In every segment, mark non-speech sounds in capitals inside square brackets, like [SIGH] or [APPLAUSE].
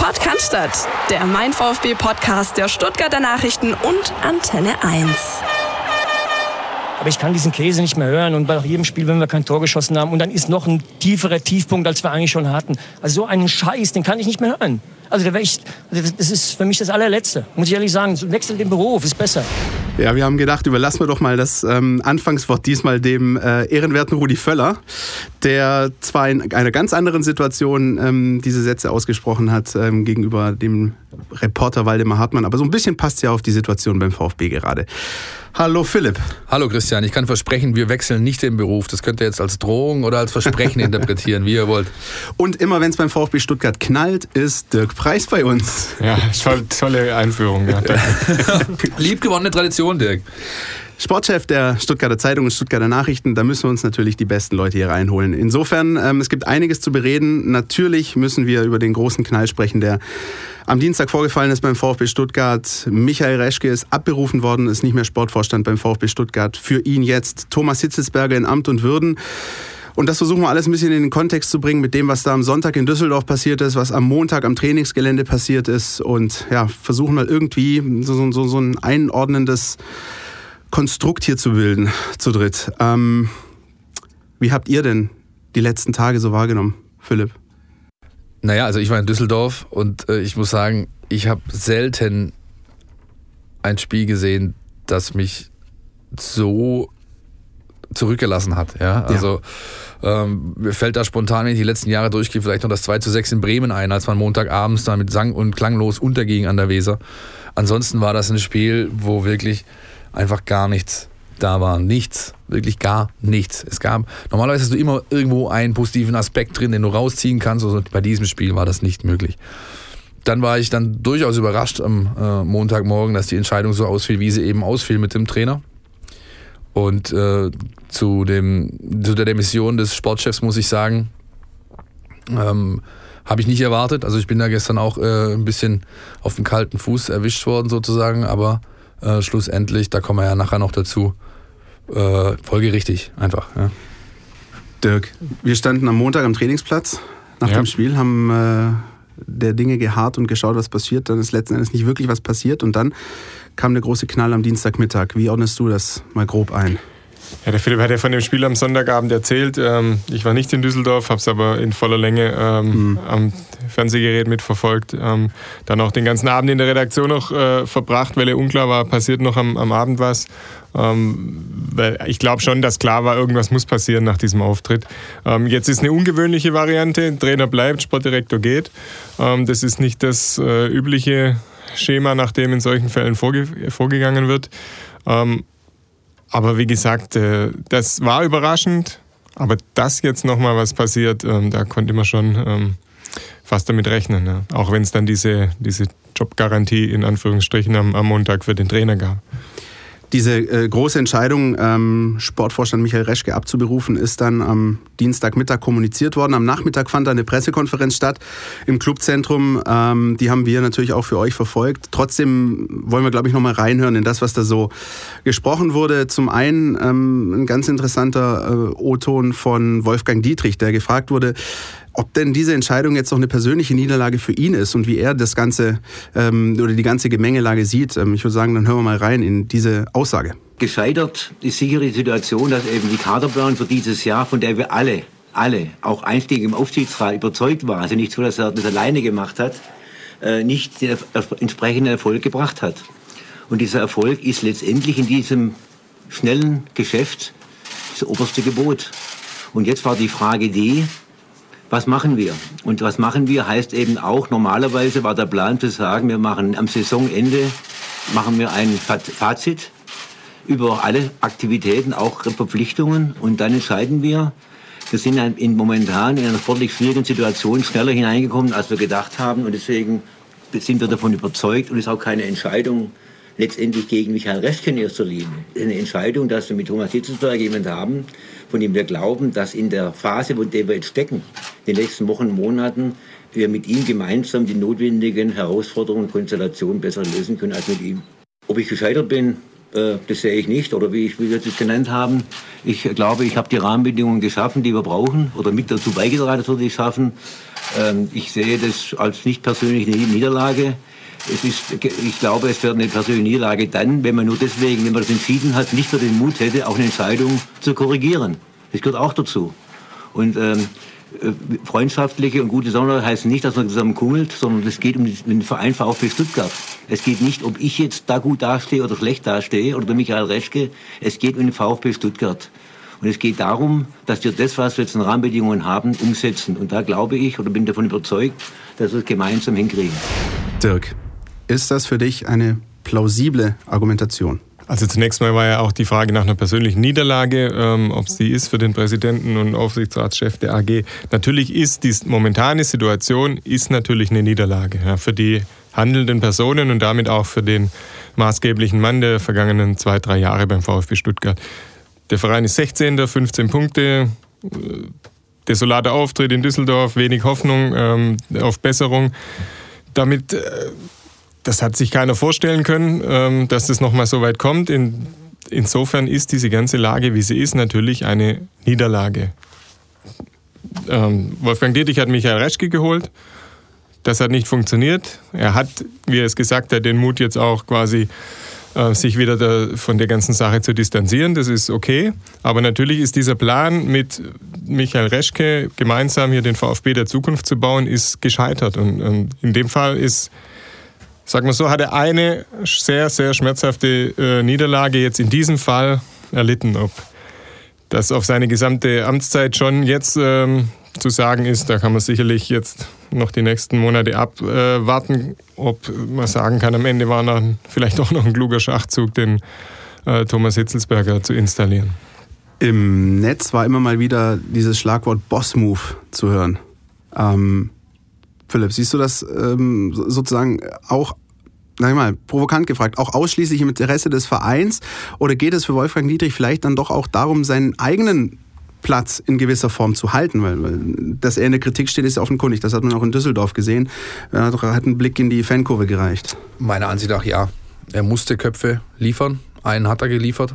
Podcast, der Mein VfB Podcast der Stuttgarter Nachrichten und Antenne 1. Aber ich kann diesen Käse nicht mehr hören. Und bei jedem Spiel, wenn wir kein Tor geschossen haben, und dann ist noch ein tieferer Tiefpunkt, als wir eigentlich schon hatten. Also so einen Scheiß, den kann ich nicht mehr hören. Also da ich, also das ist für mich das allerletzte. Muss ich ehrlich sagen, wechsel den Beruf, ist besser. Ja, wir haben gedacht, überlassen wir doch mal das ähm, Anfangswort diesmal dem äh, ehrenwerten Rudi Völler, der zwar in einer ganz anderen Situation ähm, diese Sätze ausgesprochen hat ähm, gegenüber dem Reporter Waldemar Hartmann, aber so ein bisschen passt ja auf die Situation beim VfB gerade. Hallo Philipp. Hallo Christian, ich kann versprechen, wir wechseln nicht den Beruf. Das könnt ihr jetzt als Drohung oder als Versprechen [LAUGHS] interpretieren, wie ihr wollt. Und immer wenn es beim VfB Stuttgart knallt, ist Dirk Preis bei uns. Ja, tolle Einführung. Ja, [LAUGHS] Liebgewonnene Tradition, Dirk. Sportchef der Stuttgarter Zeitung und Stuttgarter Nachrichten, da müssen wir uns natürlich die besten Leute hier reinholen. Insofern, ähm, es gibt einiges zu bereden. Natürlich müssen wir über den großen Knall sprechen, der am Dienstag vorgefallen ist beim VfB Stuttgart. Michael Reschke ist abberufen worden, ist nicht mehr Sportvorstand beim VfB Stuttgart. Für ihn jetzt Thomas Hitzelsberger in Amt und Würden. Und das versuchen wir alles ein bisschen in den Kontext zu bringen mit dem, was da am Sonntag in Düsseldorf passiert ist, was am Montag am Trainingsgelände passiert ist. Und ja, versuchen mal irgendwie so, so, so ein einordnendes Konstrukt hier zu bilden, zu dritt. Ähm, wie habt ihr denn die letzten Tage so wahrgenommen, Philipp? Naja, also ich war in Düsseldorf und äh, ich muss sagen, ich habe selten ein Spiel gesehen, das mich so zurückgelassen hat. Ja, also ja. Ähm, mir fällt da spontan, wenn ich die letzten Jahre durchgehe, vielleicht noch das 2 zu 6 in Bremen ein, als man Montagabends da mit Sang und klanglos unterging an der Weser. Ansonsten war das ein Spiel, wo wirklich einfach gar nichts da war. Nichts, wirklich gar nichts. Es gab, normalerweise hast du immer irgendwo einen positiven Aspekt drin, den du rausziehen kannst. Also bei diesem Spiel war das nicht möglich. Dann war ich dann durchaus überrascht am äh, Montagmorgen, dass die Entscheidung so ausfiel, wie sie eben ausfiel mit dem Trainer. Und äh, zu, dem, zu der Demission des Sportchefs muss ich sagen, ähm, habe ich nicht erwartet. Also ich bin da gestern auch äh, ein bisschen auf dem kalten Fuß erwischt worden sozusagen, aber äh, schlussendlich, da kommen wir ja nachher noch dazu, äh, folgerichtig einfach. Ja. Dirk, wir standen am Montag am Trainingsplatz nach ja. dem Spiel, haben äh, der Dinge geharrt und geschaut, was passiert. Dann ist letzten Endes nicht wirklich was passiert und dann kam der große Knall am Dienstagmittag. Wie ordnest du das mal grob ein? Ja, der Philipp hat ja von dem Spiel am Sonntagabend erzählt. Ähm, ich war nicht in Düsseldorf, habe es aber in voller Länge ähm, mhm. am Fernsehgerät mitverfolgt. Ähm, dann auch den ganzen Abend in der Redaktion noch äh, verbracht, weil ja unklar war, passiert noch am, am Abend was. Ähm, weil ich glaube schon, dass klar war, irgendwas muss passieren nach diesem Auftritt. Ähm, jetzt ist eine ungewöhnliche Variante. Trainer bleibt, Sportdirektor geht. Ähm, das ist nicht das äh, übliche Schema, nach dem in solchen Fällen vorge vorgegangen wird. Ähm, aber wie gesagt, äh, das war überraschend. Aber dass jetzt nochmal was passiert, ähm, da konnte man schon ähm, fast damit rechnen. Ja. Auch wenn es dann diese, diese Jobgarantie in Anführungsstrichen am, am Montag für den Trainer gab. Diese äh, große Entscheidung, ähm, Sportvorstand Michael Reschke abzuberufen, ist dann am Dienstagmittag kommuniziert worden. Am Nachmittag fand eine Pressekonferenz statt im Clubzentrum. Ähm, die haben wir natürlich auch für euch verfolgt. Trotzdem wollen wir, glaube ich, nochmal reinhören in das, was da so gesprochen wurde. Zum einen ähm, ein ganz interessanter äh, O-Ton von Wolfgang Dietrich, der gefragt wurde, ob denn diese Entscheidung jetzt noch eine persönliche Niederlage für ihn ist und wie er das Ganze ähm, oder die ganze Gemengelage sieht. Ähm, ich würde sagen, dann hören wir mal rein in diese Aussage. Gescheitert ist sicher die Situation, dass eben die Kaderplan für dieses Jahr, von der wir alle, alle, auch Einstieg im Aufsichtsrat überzeugt waren, also nicht so, dass er das alleine gemacht hat, äh, nicht den entsprechenden Erfolg gebracht hat. Und dieser Erfolg ist letztendlich in diesem schnellen Geschäft das oberste Gebot. Und jetzt war die Frage die, was machen wir? Und was machen wir heißt eben auch, normalerweise war der Plan zu sagen, wir machen am Saisonende, machen wir ein Fazit über alle Aktivitäten, auch Verpflichtungen. Und dann entscheiden wir, wir sind in, momentan in einer sportlich schwierigen Situation schneller hineingekommen, als wir gedacht haben. Und deswegen sind wir davon überzeugt und es ist auch keine Entscheidung letztendlich gegen Michael Linie. Es ist eine Entscheidung, dass wir mit Thomas Hitzelsberger jemanden haben, von dem wir glauben, dass in der Phase, in der wir jetzt stecken, in den nächsten Wochen, Monaten, wir mit ihm gemeinsam die notwendigen Herausforderungen und Konstellationen besser lösen können als mit ihm. Ob ich gescheitert bin, äh, das sehe ich nicht, oder wie, ich, wie wir es genannt haben. Ich glaube, ich habe die Rahmenbedingungen geschaffen, die wir brauchen, oder mit dazu beigetragen, dass wir die schaffen. Ähm, ich sehe das als nicht persönliche Niederlage. Es ist, ich glaube, es wäre eine persönliche Niederlage dann, wenn man nur deswegen, wenn man das entschieden hat, nicht nur den Mut hätte, auch eine Entscheidung zu korrigieren. Das gehört auch dazu. Und ähm, äh, freundschaftliche und gute Zusammenarbeit heißt nicht, dass man zusammen kungelt, sondern es geht um den Verein VfB Stuttgart. Es geht nicht, ob ich jetzt da gut dastehe oder schlecht dastehe oder der Michael Reschke. Es geht um den VfB Stuttgart. Und es geht darum, dass wir das, was wir jetzt in Rahmenbedingungen haben, umsetzen. Und da glaube ich oder bin davon überzeugt, dass wir es gemeinsam hinkriegen. Dirk, ist das für dich eine plausible Argumentation? Also zunächst mal war ja auch die Frage nach einer persönlichen Niederlage, ähm, ob sie ist für den Präsidenten und Aufsichtsratschef der AG. Natürlich ist die momentane Situation ist natürlich eine Niederlage ja, für die handelnden Personen und damit auch für den maßgeblichen Mann der vergangenen zwei, drei Jahre beim VfB Stuttgart. Der Verein ist 16. 15 Punkte. Äh, desolater Auftritt in Düsseldorf, wenig Hoffnung ähm, auf Besserung. Damit äh, das hat sich keiner vorstellen können, ähm, dass das nochmal so weit kommt. In, insofern ist diese ganze Lage, wie sie ist, natürlich eine Niederlage. Ähm, Wolfgang Dietrich hat Michael Reschke geholt. Das hat nicht funktioniert. Er hat, wie er es gesagt hat, den Mut jetzt auch quasi äh, sich wieder da, von der ganzen Sache zu distanzieren. Das ist okay. Aber natürlich ist dieser Plan mit Michael Reschke gemeinsam hier den VfB der Zukunft zu bauen, ist gescheitert. Und, und in dem Fall ist sagen wir so, hat er eine sehr, sehr schmerzhafte äh, Niederlage jetzt in diesem Fall erlitten. Ob das auf seine gesamte Amtszeit schon jetzt ähm, zu sagen ist, da kann man sicherlich jetzt noch die nächsten Monate abwarten, äh, ob man sagen kann, am Ende war dann vielleicht auch noch ein kluger Schachzug, den äh, Thomas Hitzelsberger zu installieren. Im Netz war immer mal wieder dieses Schlagwort Boss-Move zu hören. Ähm, Philipp, siehst du das ähm, sozusagen auch sag mal, provokant gefragt, auch ausschließlich im Interesse des Vereins? Oder geht es für Wolfgang Dietrich vielleicht dann doch auch darum, seinen eigenen Platz in gewisser Form zu halten? Weil, weil dass er in der Kritik steht, ist offenkundig. Das hat man auch in Düsseldorf gesehen. Er hat, hat einen Blick in die Fankurve gereicht. Meiner Ansicht nach ja. Er musste Köpfe liefern. Einen hat er geliefert.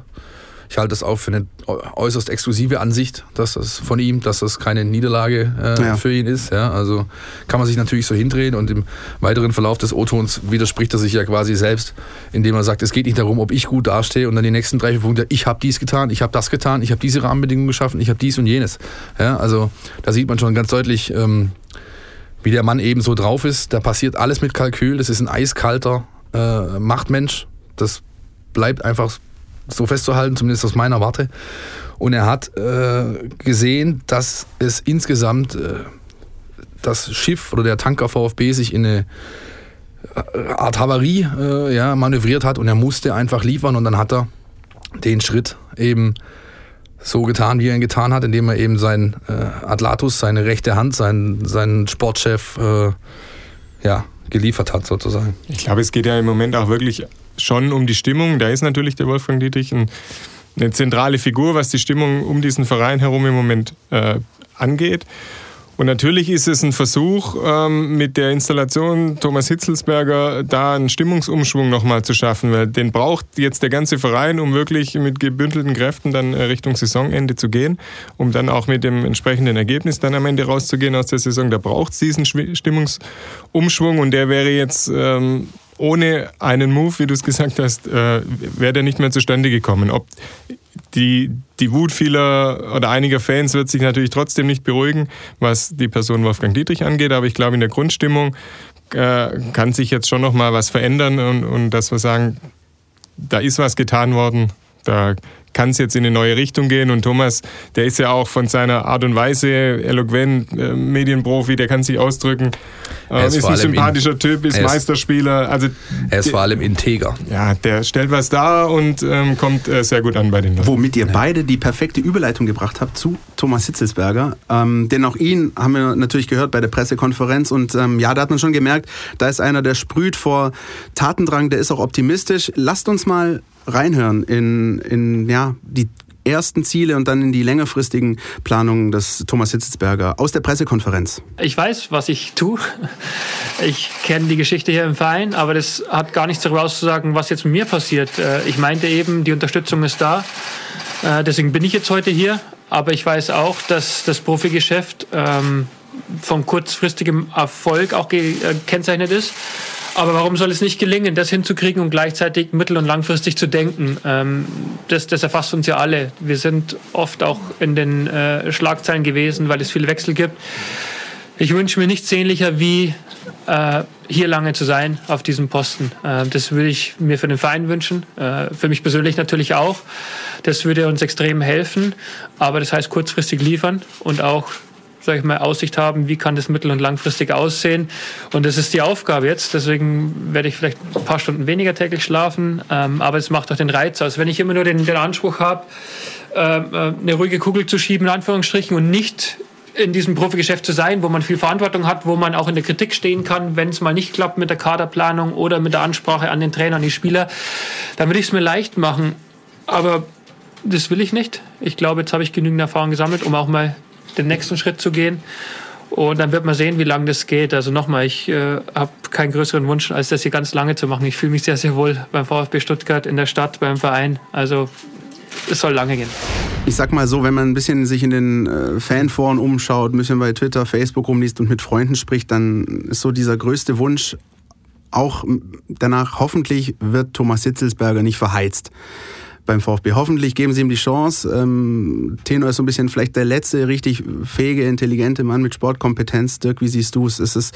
Ich halte das auch für eine äußerst exklusive Ansicht, dass das von ihm, dass das keine Niederlage äh, ja. für ihn ist. Ja, also kann man sich natürlich so hindrehen und im weiteren Verlauf des O-Tons widerspricht er sich ja quasi selbst, indem er sagt, es geht nicht darum, ob ich gut dastehe und dann die nächsten drei, vier Punkte, ich habe dies getan, ich habe das getan, ich habe diese Rahmenbedingungen geschaffen, ich habe dies und jenes. Ja, also da sieht man schon ganz deutlich, ähm, wie der Mann eben so drauf ist. Da passiert alles mit Kalkül. Das ist ein eiskalter äh, Machtmensch. Das bleibt einfach so festzuhalten, zumindest aus meiner Warte. Und er hat äh, gesehen, dass es insgesamt äh, das Schiff oder der Tanker VfB sich in eine äh, Art Havarie äh, ja, manövriert hat und er musste einfach liefern und dann hat er den Schritt eben so getan, wie er ihn getan hat, indem er eben sein äh, Atlatus, seine rechte Hand, seinen, seinen Sportchef äh, ja, geliefert hat sozusagen. Ich glaube, es geht ja im Moment auch wirklich schon um die Stimmung. Da ist natürlich der Wolfgang Dietrich ein, eine zentrale Figur, was die Stimmung um diesen Verein herum im Moment äh, angeht. Und natürlich ist es ein Versuch, ähm, mit der Installation Thomas Hitzelsberger da einen Stimmungsumschwung nochmal zu schaffen, weil den braucht jetzt der ganze Verein, um wirklich mit gebündelten Kräften dann äh, Richtung Saisonende zu gehen, um dann auch mit dem entsprechenden Ergebnis dann am Ende rauszugehen aus der Saison. Da braucht es diesen Stimmungsumschwung und der wäre jetzt ähm, ohne einen Move, wie du es gesagt hast, äh, wäre der nicht mehr zustande gekommen. Ob die, die Wut vieler oder einiger Fans wird sich natürlich trotzdem nicht beruhigen, was die Person Wolfgang Dietrich angeht, aber ich glaube, in der Grundstimmung äh, kann sich jetzt schon nochmal was verändern und, und dass wir sagen, da ist was getan worden, da kann es jetzt in eine neue Richtung gehen. Und Thomas, der ist ja auch von seiner Art und Weise eloquent, äh, Medienprofi, der kann sich ausdrücken. Äh, ist, ist ein sympathischer in, Typ, ist, ist Meisterspieler. Also, er ist vor allem integer. Ja, der stellt was dar und ähm, kommt äh, sehr gut an bei den Leuten. Womit ihr beide die perfekte Überleitung gebracht habt zu Thomas Hitzelsberger. Ähm, denn auch ihn haben wir natürlich gehört bei der Pressekonferenz. Und ähm, ja, da hat man schon gemerkt, da ist einer, der sprüht vor Tatendrang, der ist auch optimistisch. Lasst uns mal reinhören in, in ja, die ersten Ziele und dann in die längerfristigen Planungen des Thomas Hitzelsberger aus der Pressekonferenz? Ich weiß, was ich tue. Ich kenne die Geschichte hier im Verein, aber das hat gar nichts darüber auszusagen, was jetzt mit mir passiert. Äh, ich meinte eben, die Unterstützung ist da. Äh, deswegen bin ich jetzt heute hier. Aber ich weiß auch, dass das Profigeschäft ähm, von kurzfristigem Erfolg auch gekennzeichnet ist. Aber warum soll es nicht gelingen, das hinzukriegen und gleichzeitig mittel- und langfristig zu denken? Ähm, das, das erfasst uns ja alle. Wir sind oft auch in den äh, Schlagzeilen gewesen, weil es viele Wechsel gibt. Ich wünsche mir nichts sehnlicher, wie äh, hier lange zu sein auf diesem Posten. Äh, das würde ich mir für den Verein wünschen, äh, für mich persönlich natürlich auch. Das würde uns extrem helfen, aber das heißt kurzfristig liefern und auch sage ich mal, Aussicht haben, wie kann das mittel- und langfristig aussehen. Und das ist die Aufgabe jetzt. Deswegen werde ich vielleicht ein paar Stunden weniger täglich schlafen. Ähm, aber es macht auch den Reiz aus. Wenn ich immer nur den, den Anspruch habe, ähm, äh, eine ruhige Kugel zu schieben, in Anführungsstrichen, und nicht in diesem Profigeschäft zu sein, wo man viel Verantwortung hat, wo man auch in der Kritik stehen kann, wenn es mal nicht klappt mit der Kaderplanung oder mit der Ansprache an den Trainer, an die Spieler, dann würde ich es mir leicht machen. Aber das will ich nicht. Ich glaube, jetzt habe ich genügend Erfahrung gesammelt, um auch mal den nächsten Schritt zu gehen. Und dann wird man sehen, wie lange das geht. Also nochmal, ich äh, habe keinen größeren Wunsch, als das hier ganz lange zu machen. Ich fühle mich sehr, sehr wohl beim VfB Stuttgart, in der Stadt, beim Verein. Also es soll lange gehen. Ich sag mal so, wenn man ein bisschen sich in den äh, Fanforen umschaut, ein bisschen bei Twitter, Facebook rumliest und mit Freunden spricht, dann ist so dieser größte Wunsch auch danach, hoffentlich wird Thomas Hitzelsberger nicht verheizt beim VfB. Hoffentlich geben sie ihm die Chance. Ähm, Tenor ist so ein bisschen vielleicht der letzte richtig fähige, intelligente Mann mit Sportkompetenz. Dirk, wie siehst du es? Ist es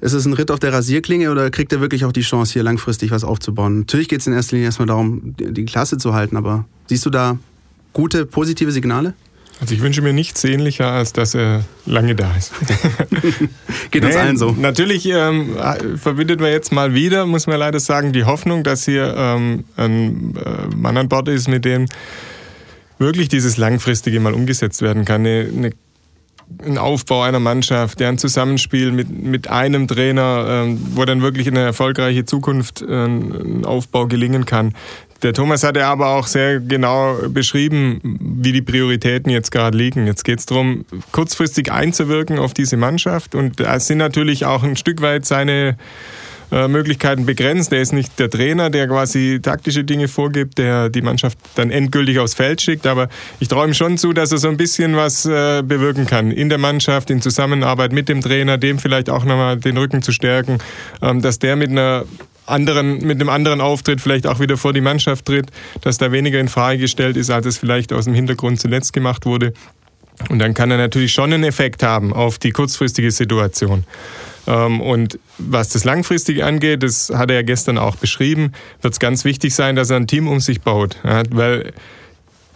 ist es ein Ritt auf der Rasierklinge oder kriegt er wirklich auch die Chance, hier langfristig was aufzubauen? Natürlich geht es in erster Linie erstmal darum, die Klasse zu halten, aber siehst du da gute, positive Signale? Also ich wünsche mir nichts sehnlicher, als dass er lange da ist. [LAUGHS] Geht uns nee, allen so. Natürlich ähm, verbindet man jetzt mal wieder, muss man leider sagen, die Hoffnung, dass hier ähm, ein äh, Mann an Bord ist, mit dem wirklich dieses Langfristige mal umgesetzt werden kann. Eine, eine ein Aufbau einer Mannschaft, der ein Zusammenspiel mit, mit einem Trainer, ähm, wo dann wirklich eine erfolgreiche Zukunft äh, ein Aufbau gelingen kann. Der Thomas hat ja aber auch sehr genau beschrieben, wie die Prioritäten jetzt gerade liegen. Jetzt geht es darum, kurzfristig einzuwirken auf diese Mannschaft und da sind natürlich auch ein Stück weit seine äh, Möglichkeiten begrenzt. Er ist nicht der Trainer, der quasi taktische Dinge vorgibt, der die Mannschaft dann endgültig aufs Feld schickt. Aber ich träume schon zu, dass er so ein bisschen was äh, bewirken kann in der Mannschaft, in Zusammenarbeit mit dem Trainer, dem vielleicht auch nochmal den Rücken zu stärken, ähm, dass der mit einer anderen, mit einem anderen Auftritt vielleicht auch wieder vor die Mannschaft tritt, dass da weniger in Frage gestellt ist, als es vielleicht aus dem Hintergrund zuletzt gemacht wurde. Und dann kann er natürlich schon einen Effekt haben auf die kurzfristige Situation. Ähm, und was das Langfristige angeht, das hat er ja gestern auch beschrieben, wird es ganz wichtig sein, dass er ein Team um sich baut. weil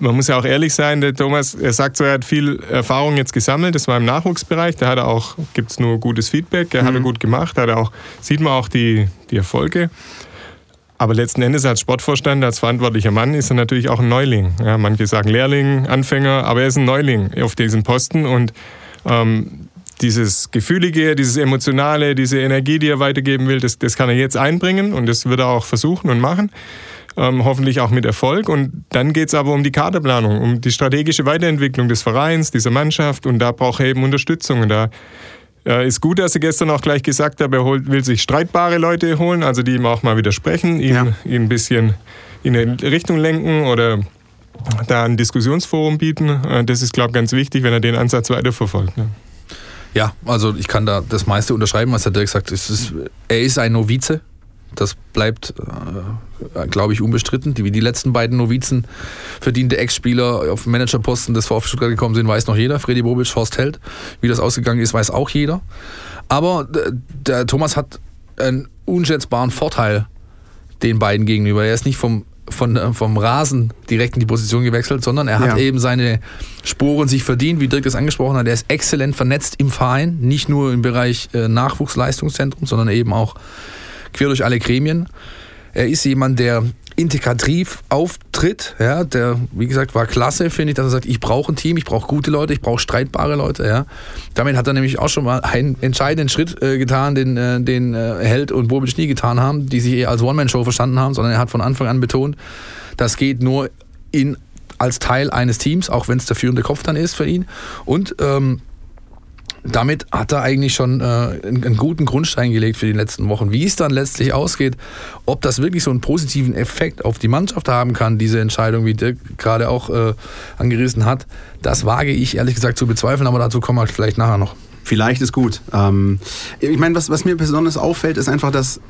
man muss ja auch ehrlich sein, der Thomas, er sagt so, er hat viel Erfahrung jetzt gesammelt, das war im Nachwuchsbereich, da hat er auch, gibt es nur gutes Feedback, er mhm. hat er gut gemacht, hat er auch, sieht man auch die, die Erfolge. Aber letzten Endes als Sportvorstand, als verantwortlicher Mann ist er natürlich auch ein Neuling. Ja, manche sagen Lehrling, Anfänger, aber er ist ein Neuling auf diesem Posten und ähm, dieses Gefühlige, dieses Emotionale, diese Energie, die er weitergeben will, das, das kann er jetzt einbringen und das wird er auch versuchen und machen. Ähm, hoffentlich auch mit Erfolg. Und dann geht es aber um die Kaderplanung, um die strategische Weiterentwicklung des Vereins, dieser Mannschaft und da braucht er eben Unterstützung. Und da äh, ist gut, dass er gestern auch gleich gesagt hat, er holt, will sich streitbare Leute holen, also die ihm auch mal widersprechen, ihn, ja. ihn ein bisschen in eine Richtung lenken oder da ein Diskussionsforum bieten. Äh, das ist, glaube ich, ganz wichtig, wenn er den Ansatz weiterverfolgt. Ne? Ja, also ich kann da das meiste unterschreiben, was er direkt sagt. Ist, er ist ein Novize. Das bleibt, äh, glaube ich, unbestritten. Die, wie die letzten beiden Novizen verdiente Ex-Spieler auf Managerposten des VfB Stuttgart gekommen sind, weiß noch jeder. Freddy Bobic, Horst Held. Wie das ausgegangen ist, weiß auch jeder. Aber äh, der Thomas hat einen unschätzbaren Vorteil den beiden gegenüber. Er ist nicht vom von, äh, vom Rasen direkt in die Position gewechselt, sondern er hat ja. eben seine Sporen sich verdient, wie Dirk das angesprochen hat. Er ist exzellent vernetzt im Verein, nicht nur im Bereich äh, Nachwuchsleistungszentrum, sondern eben auch quer durch alle Gremien. Er ist jemand, der integrativ auftritt. Ja, der, wie gesagt, war klasse, finde ich, dass er sagt, ich brauche ein Team, ich brauche gute Leute, ich brauche streitbare Leute. Ja. Damit hat er nämlich auch schon mal einen entscheidenden Schritt äh, getan, den, äh, den äh, Held und Bobic nie getan haben, die sich eher als One-Man-Show verstanden haben, sondern er hat von Anfang an betont, das geht nur in, als Teil eines Teams, auch wenn es der führende Kopf dann ist für ihn. Und ähm, damit hat er eigentlich schon äh, einen, guten Grundstein gelegt für die letzten Wochen. Wie es dann letztlich ausgeht, ob das wirklich so einen positiven Effekt auf die Mannschaft haben kann, diese Entscheidung, wie Dirk gerade auch äh, angerissen hat, das wage ich ehrlich gesagt zu bezweifeln, aber dazu kommen wir vielleicht nachher noch. Vielleicht ist gut. Ähm, ich meine, was, was mir besonders auffällt, ist einfach, dass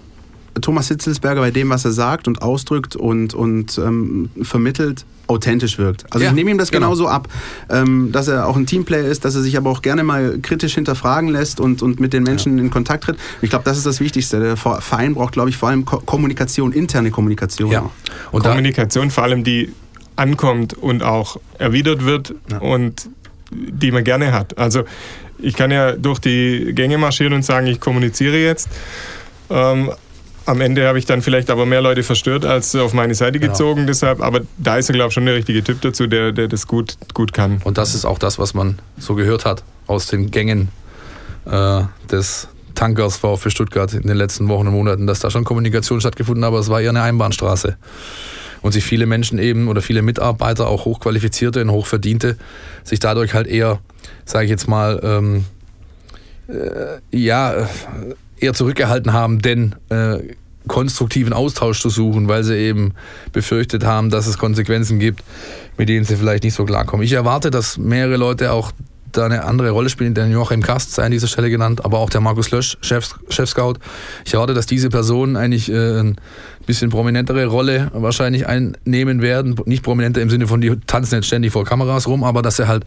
Thomas Hitzelsberger bei dem, was er sagt und ausdrückt und, und ähm, vermittelt, authentisch wirkt. Also Ja, ich nehme ihm das genau. genauso ab, ähm, dass er auch ein Teamplayer ist, dass er sich aber auch gerne mal kritisch hinterfragen lässt und, und mit den Menschen in Kontakt tritt. Ich glaube, das ist das Wichtigste. Der Ver- Verein braucht, glaube ich, vor allem Ko Kommunikation, interne Kommunikation. Ja. Und Kommunikation vor allem, die ankommt und auch erwidert wird und die man gerne hat. Also ich kann ja durch die Gänge marschieren und sagen, ich kommuniziere jetzt. Ähm, am Ende habe ich dann vielleicht aber mehr Leute verstört als auf meine Seite Genau. gezogen. Deshalb, aber da ist er, glaube ich, schon der richtige Typ dazu, der, der das gut, gut kann. Und das ist auch das, was man so gehört hat aus den Gängen äh, des Tankers VfB Stuttgart in den letzten Wochen und Monaten, dass da schon Kommunikation stattgefunden hat, aber es war eher eine Einbahnstraße. Und sich viele Menschen eben oder viele Mitarbeiter, auch hochqualifizierte und hochverdiente, sich dadurch halt eher, sage ich jetzt mal, ähm, äh, ja, eher zurückgehalten haben, denn äh, konstruktiven Austausch zu suchen, weil sie eben befürchtet haben, dass es Konsequenzen gibt, mit denen sie vielleicht nicht so klarkommen. Ich erwarte, dass mehrere Leute auch da eine andere Rolle spielen, der Joachim Kast sei an dieser Stelle genannt, aber auch der Markus Lösch, Chef, Chef-Scout. Ich erwarte, dass diese Personen eigentlich äh, ein bisschen prominentere Rolle wahrscheinlich einnehmen werden. Nicht prominenter im Sinne von, die tanzen jetzt ständig vor Kameras rum, aber dass sie halt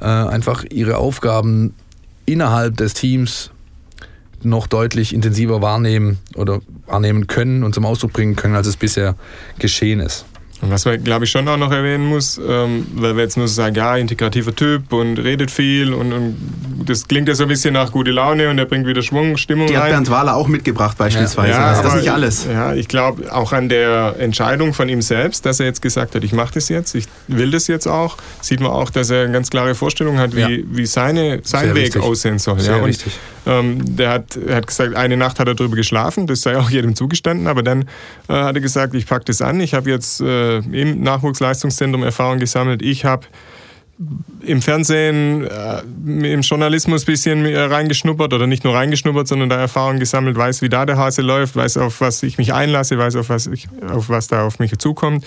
äh, einfach ihre Aufgaben innerhalb des Teams noch deutlich intensiver wahrnehmen oder wahrnehmen können und zum Ausdruck bringen können, als es bisher geschehen ist. Und was man, glaube ich, schon auch noch erwähnen muss, ähm, weil wir jetzt nur so sagen, ja, integrativer Typ und redet viel und, und das klingt ja so ein bisschen nach gute Laune und er bringt wieder Schwung, Stimmung Die hat rein. Bernd Wahler auch mitgebracht beispielsweise. Ja, ist das nicht alles? Ja, ich glaube auch an der Entscheidung von ihm selbst, dass er jetzt gesagt hat, ich mache das jetzt, ich will das jetzt auch, sieht man auch, dass er eine ganz klare Vorstellung hat, wie, Ja. wie seine, sein Sehr Weg wichtig. aussehen soll. Sehr ja, und, wichtig. ähm, der hat, er hat gesagt, eine Nacht hat er drüber geschlafen, das sei auch jedem zugestanden, aber dann äh, hat er gesagt, ich packe das an, ich habe jetzt äh, im Nachwuchsleistungszentrum Erfahrung gesammelt, ich habe im Fernsehen, äh, im Journalismus ein bisschen äh, reingeschnuppert oder nicht nur reingeschnuppert, sondern da Erfahrung gesammelt, weiß, wie da der Hase läuft, weiß, auf was ich mich einlasse, weiß, auf was, ich, auf was da auf mich zukommt.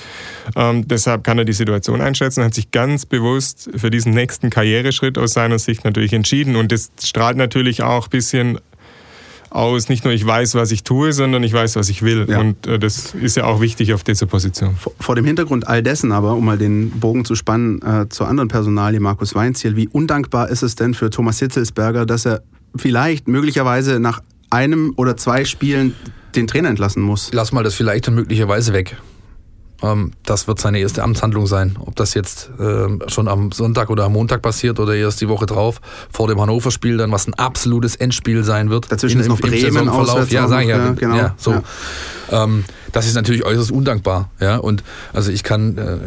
Ähm, deshalb kann er die Situation einschätzen, hat sich ganz bewusst für diesen nächsten Karriereschritt aus seiner Sicht natürlich entschieden und das strahlt natürlich auch ein bisschen aus, nicht nur ich weiß, was ich tue, sondern ich weiß, was ich will. Ja. Und äh, das ist ja auch wichtig auf dieser Position. Vor- Vor dem Hintergrund all dessen aber, um mal den Bogen zu spannen äh, zur anderen Personalie, Markus Weinziel, wie undankbar ist es denn für Thomas Hitzelsberger, dass er vielleicht möglicherweise nach einem oder zwei Spielen den Trainer entlassen muss? Lass mal das vielleicht und möglicherweise weg. Ähm, das wird seine erste Amtshandlung sein. Ob das jetzt ähm, schon am Sonntag oder am Montag passiert oder erst die Woche drauf vor dem Hannover-Spiel dann, was ein absolutes Endspiel sein wird. Dazwischen ist noch Bremen auswärts Ja, auch sag ich noch, ja, ja, genau. ja, so. Ja. Ähm, das ist natürlich äußerst undankbar. Ja? Und also ich kann, äh,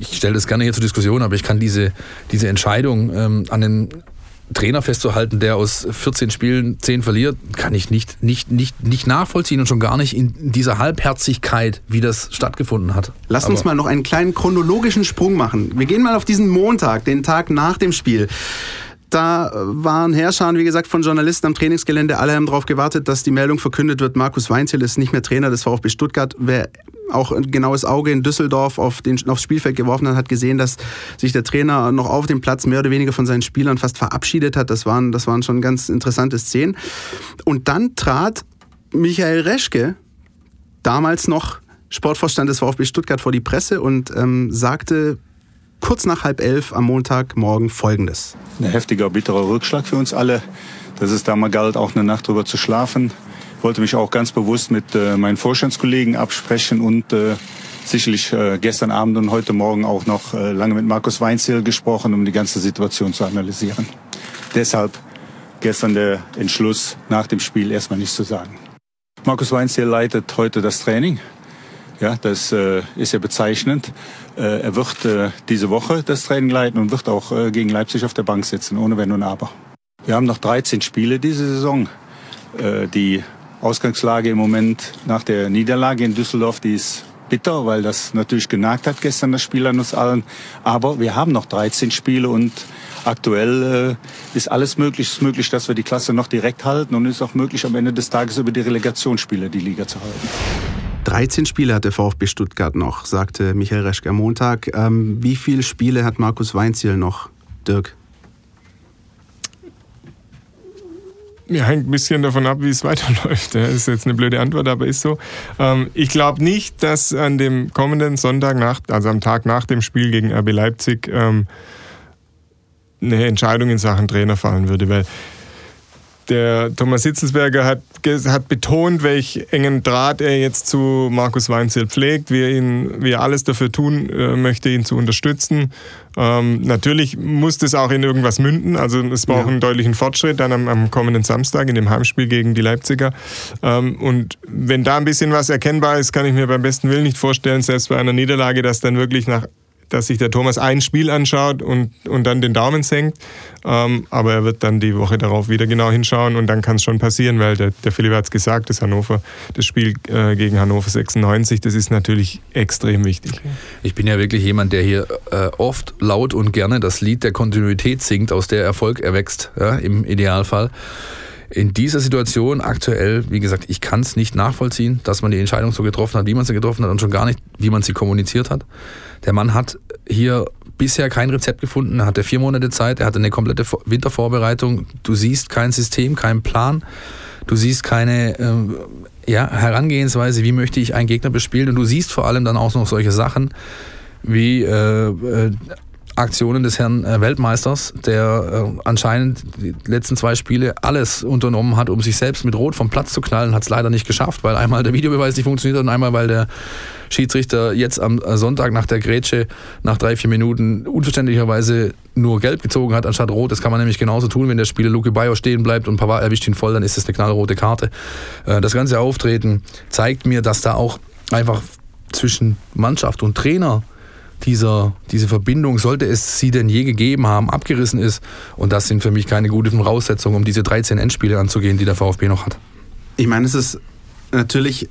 ich stelle das gerne hier zur Diskussion, aber ich kann diese, diese Entscheidung ähm, an den Trainer festzuhalten, der aus 14 Spielen 10 verliert, kann ich nicht, nicht, nicht, nicht nachvollziehen und schon gar nicht in dieser Halbherzigkeit, wie das stattgefunden hat. Lass uns Aber- mal noch einen kleinen chronologischen Sprung machen. Wir gehen mal auf diesen Montag, den Tag nach dem Spiel. Da äh, waren Herrscher, wie gesagt, von Journalisten am Trainingsgelände. Alle haben darauf gewartet, dass die Meldung verkündet wird, Markus Weinziel ist nicht mehr Trainer des VfB Stuttgart. Wer auch ein genaues Auge in Düsseldorf auf den, aufs Spielfeld geworfen hat, hat gesehen, dass sich der Trainer noch auf dem Platz mehr oder weniger von seinen Spielern fast verabschiedet hat. Das waren, das waren schon ganz interessante Szenen. Und dann trat Michael Reschke, damals noch Sportvorstand des VfB Stuttgart vor die Presse und ähm, sagte kurz nach halb elf am Montagmorgen Folgendes. ein heftiger, bitterer Rückschlag für uns alle, dass es da mal galt, auch eine Nacht drüber zu schlafen. Ich wollte mich auch ganz bewusst mit äh, meinen Vorstandskollegen absprechen und äh, sicherlich äh, gestern Abend und heute Morgen auch noch äh, lange mit Markus Weinziel gesprochen, um die ganze Situation zu analysieren. Deshalb gestern der Entschluss, nach dem Spiel erstmal nichts zu sagen. Markus Weinziel leitet heute das Training. Ja, das äh, ist ja bezeichnend. Äh, er wird äh, diese Woche das Training leiten und wird auch äh, gegen Leipzig auf der Bank sitzen, ohne Wenn und Aber. Wir haben noch 13 Spiele diese Saison. Äh, die Ausgangslage im Moment nach der Niederlage in Düsseldorf, die ist bitter, weil das natürlich genagt hat gestern das Spiel an uns allen. Aber wir haben noch 13 Spiele und aktuell äh, ist alles möglich. Es ist möglich, dass wir die Klasse noch direkt halten und es ist auch möglich, am Ende des Tages über die Relegationsspiele die Liga zu halten. 13 Spiele hat der VfB Stuttgart noch, sagte Michael Reschke am Montag. Ähm, wie viele Spiele hat Markus Weinziel noch, Dirk? Ja, hängt ein bisschen davon ab, wie es [LAUGHS] weiterläuft. Das ist jetzt eine blöde Antwort, aber ist so. Ähm, ich glaube nicht, dass an dem kommenden Sonntag, nach, also am Tag nach dem Spiel gegen RB Leipzig, ähm, eine Entscheidung in Sachen Trainer fallen würde, weil der Thomas Hitzelsberger hat, hat betont, welch engen Draht er jetzt zu Markus Weinzel pflegt, wie er, ihn, wie er alles dafür tun äh, möchte, ihn zu unterstützen. Ähm, natürlich muss das auch in irgendwas münden. Also es braucht ja. einen deutlichen Fortschritt dann am, am, kommenden Samstag in dem Heimspiel gegen die Leipziger. Ähm, und wenn da ein bisschen was erkennbar ist, kann ich mir beim besten Willen nicht vorstellen, selbst bei einer Niederlage, dass dann wirklich nach dass sich der Thomas ein Spiel anschaut und, und dann den Daumen senkt. Ähm, aber er wird dann die Woche darauf wieder genau hinschauen und dann kann es schon passieren, weil der, der Philipp hat es gesagt, das Hannover, das Spiel äh, gegen Hannover 96, das ist natürlich extrem wichtig. Ich bin ja wirklich jemand, der hier äh, oft laut und gerne das Lied der Kontinuität singt, aus der Erfolg erwächst, ja, im Idealfall. In dieser Situation aktuell, wie gesagt, ich kann es nicht nachvollziehen, dass man die Entscheidung so getroffen hat, wie man sie getroffen hat und schon gar nicht, wie man sie kommuniziert hat. Der Mann hat hier bisher kein Rezept gefunden. Er hatte vier Monate Zeit, er hatte eine komplette Wintervorbereitung. Du siehst kein System, keinen Plan. Du siehst keine äh, ja, Herangehensweise, wie möchte ich einen Gegner bespielen. Und du siehst vor allem dann auch noch solche Sachen wie äh, äh, Aktionen des Herrn äh, Weltmeisters, der äh, anscheinend die letzten zwei Spiele alles unternommen hat, um sich selbst mit Rot vom Platz zu knallen, hat es leider nicht geschafft, weil einmal der Videobeweis nicht funktioniert hat und einmal, weil der Schiedsrichter jetzt am äh, Sonntag nach der Grätsche nach drei, vier Minuten unverständlicherweise nur gelb gezogen hat anstatt rot. Das kann man nämlich genauso tun, wenn der Spieler Luke Bayo stehen bleibt und Pavard erwischt ihn voll, dann ist das eine knallrote Karte. Das ganze Auftreten zeigt mir, dass da auch einfach zwischen Mannschaft und Trainer dieser, diese Verbindung, sollte es sie denn je gegeben haben, abgerissen ist. Und das sind für mich keine guten Voraussetzungen, um diese 13 Endspiele anzugehen, die der VfB noch hat. Ich meine, es ist natürlich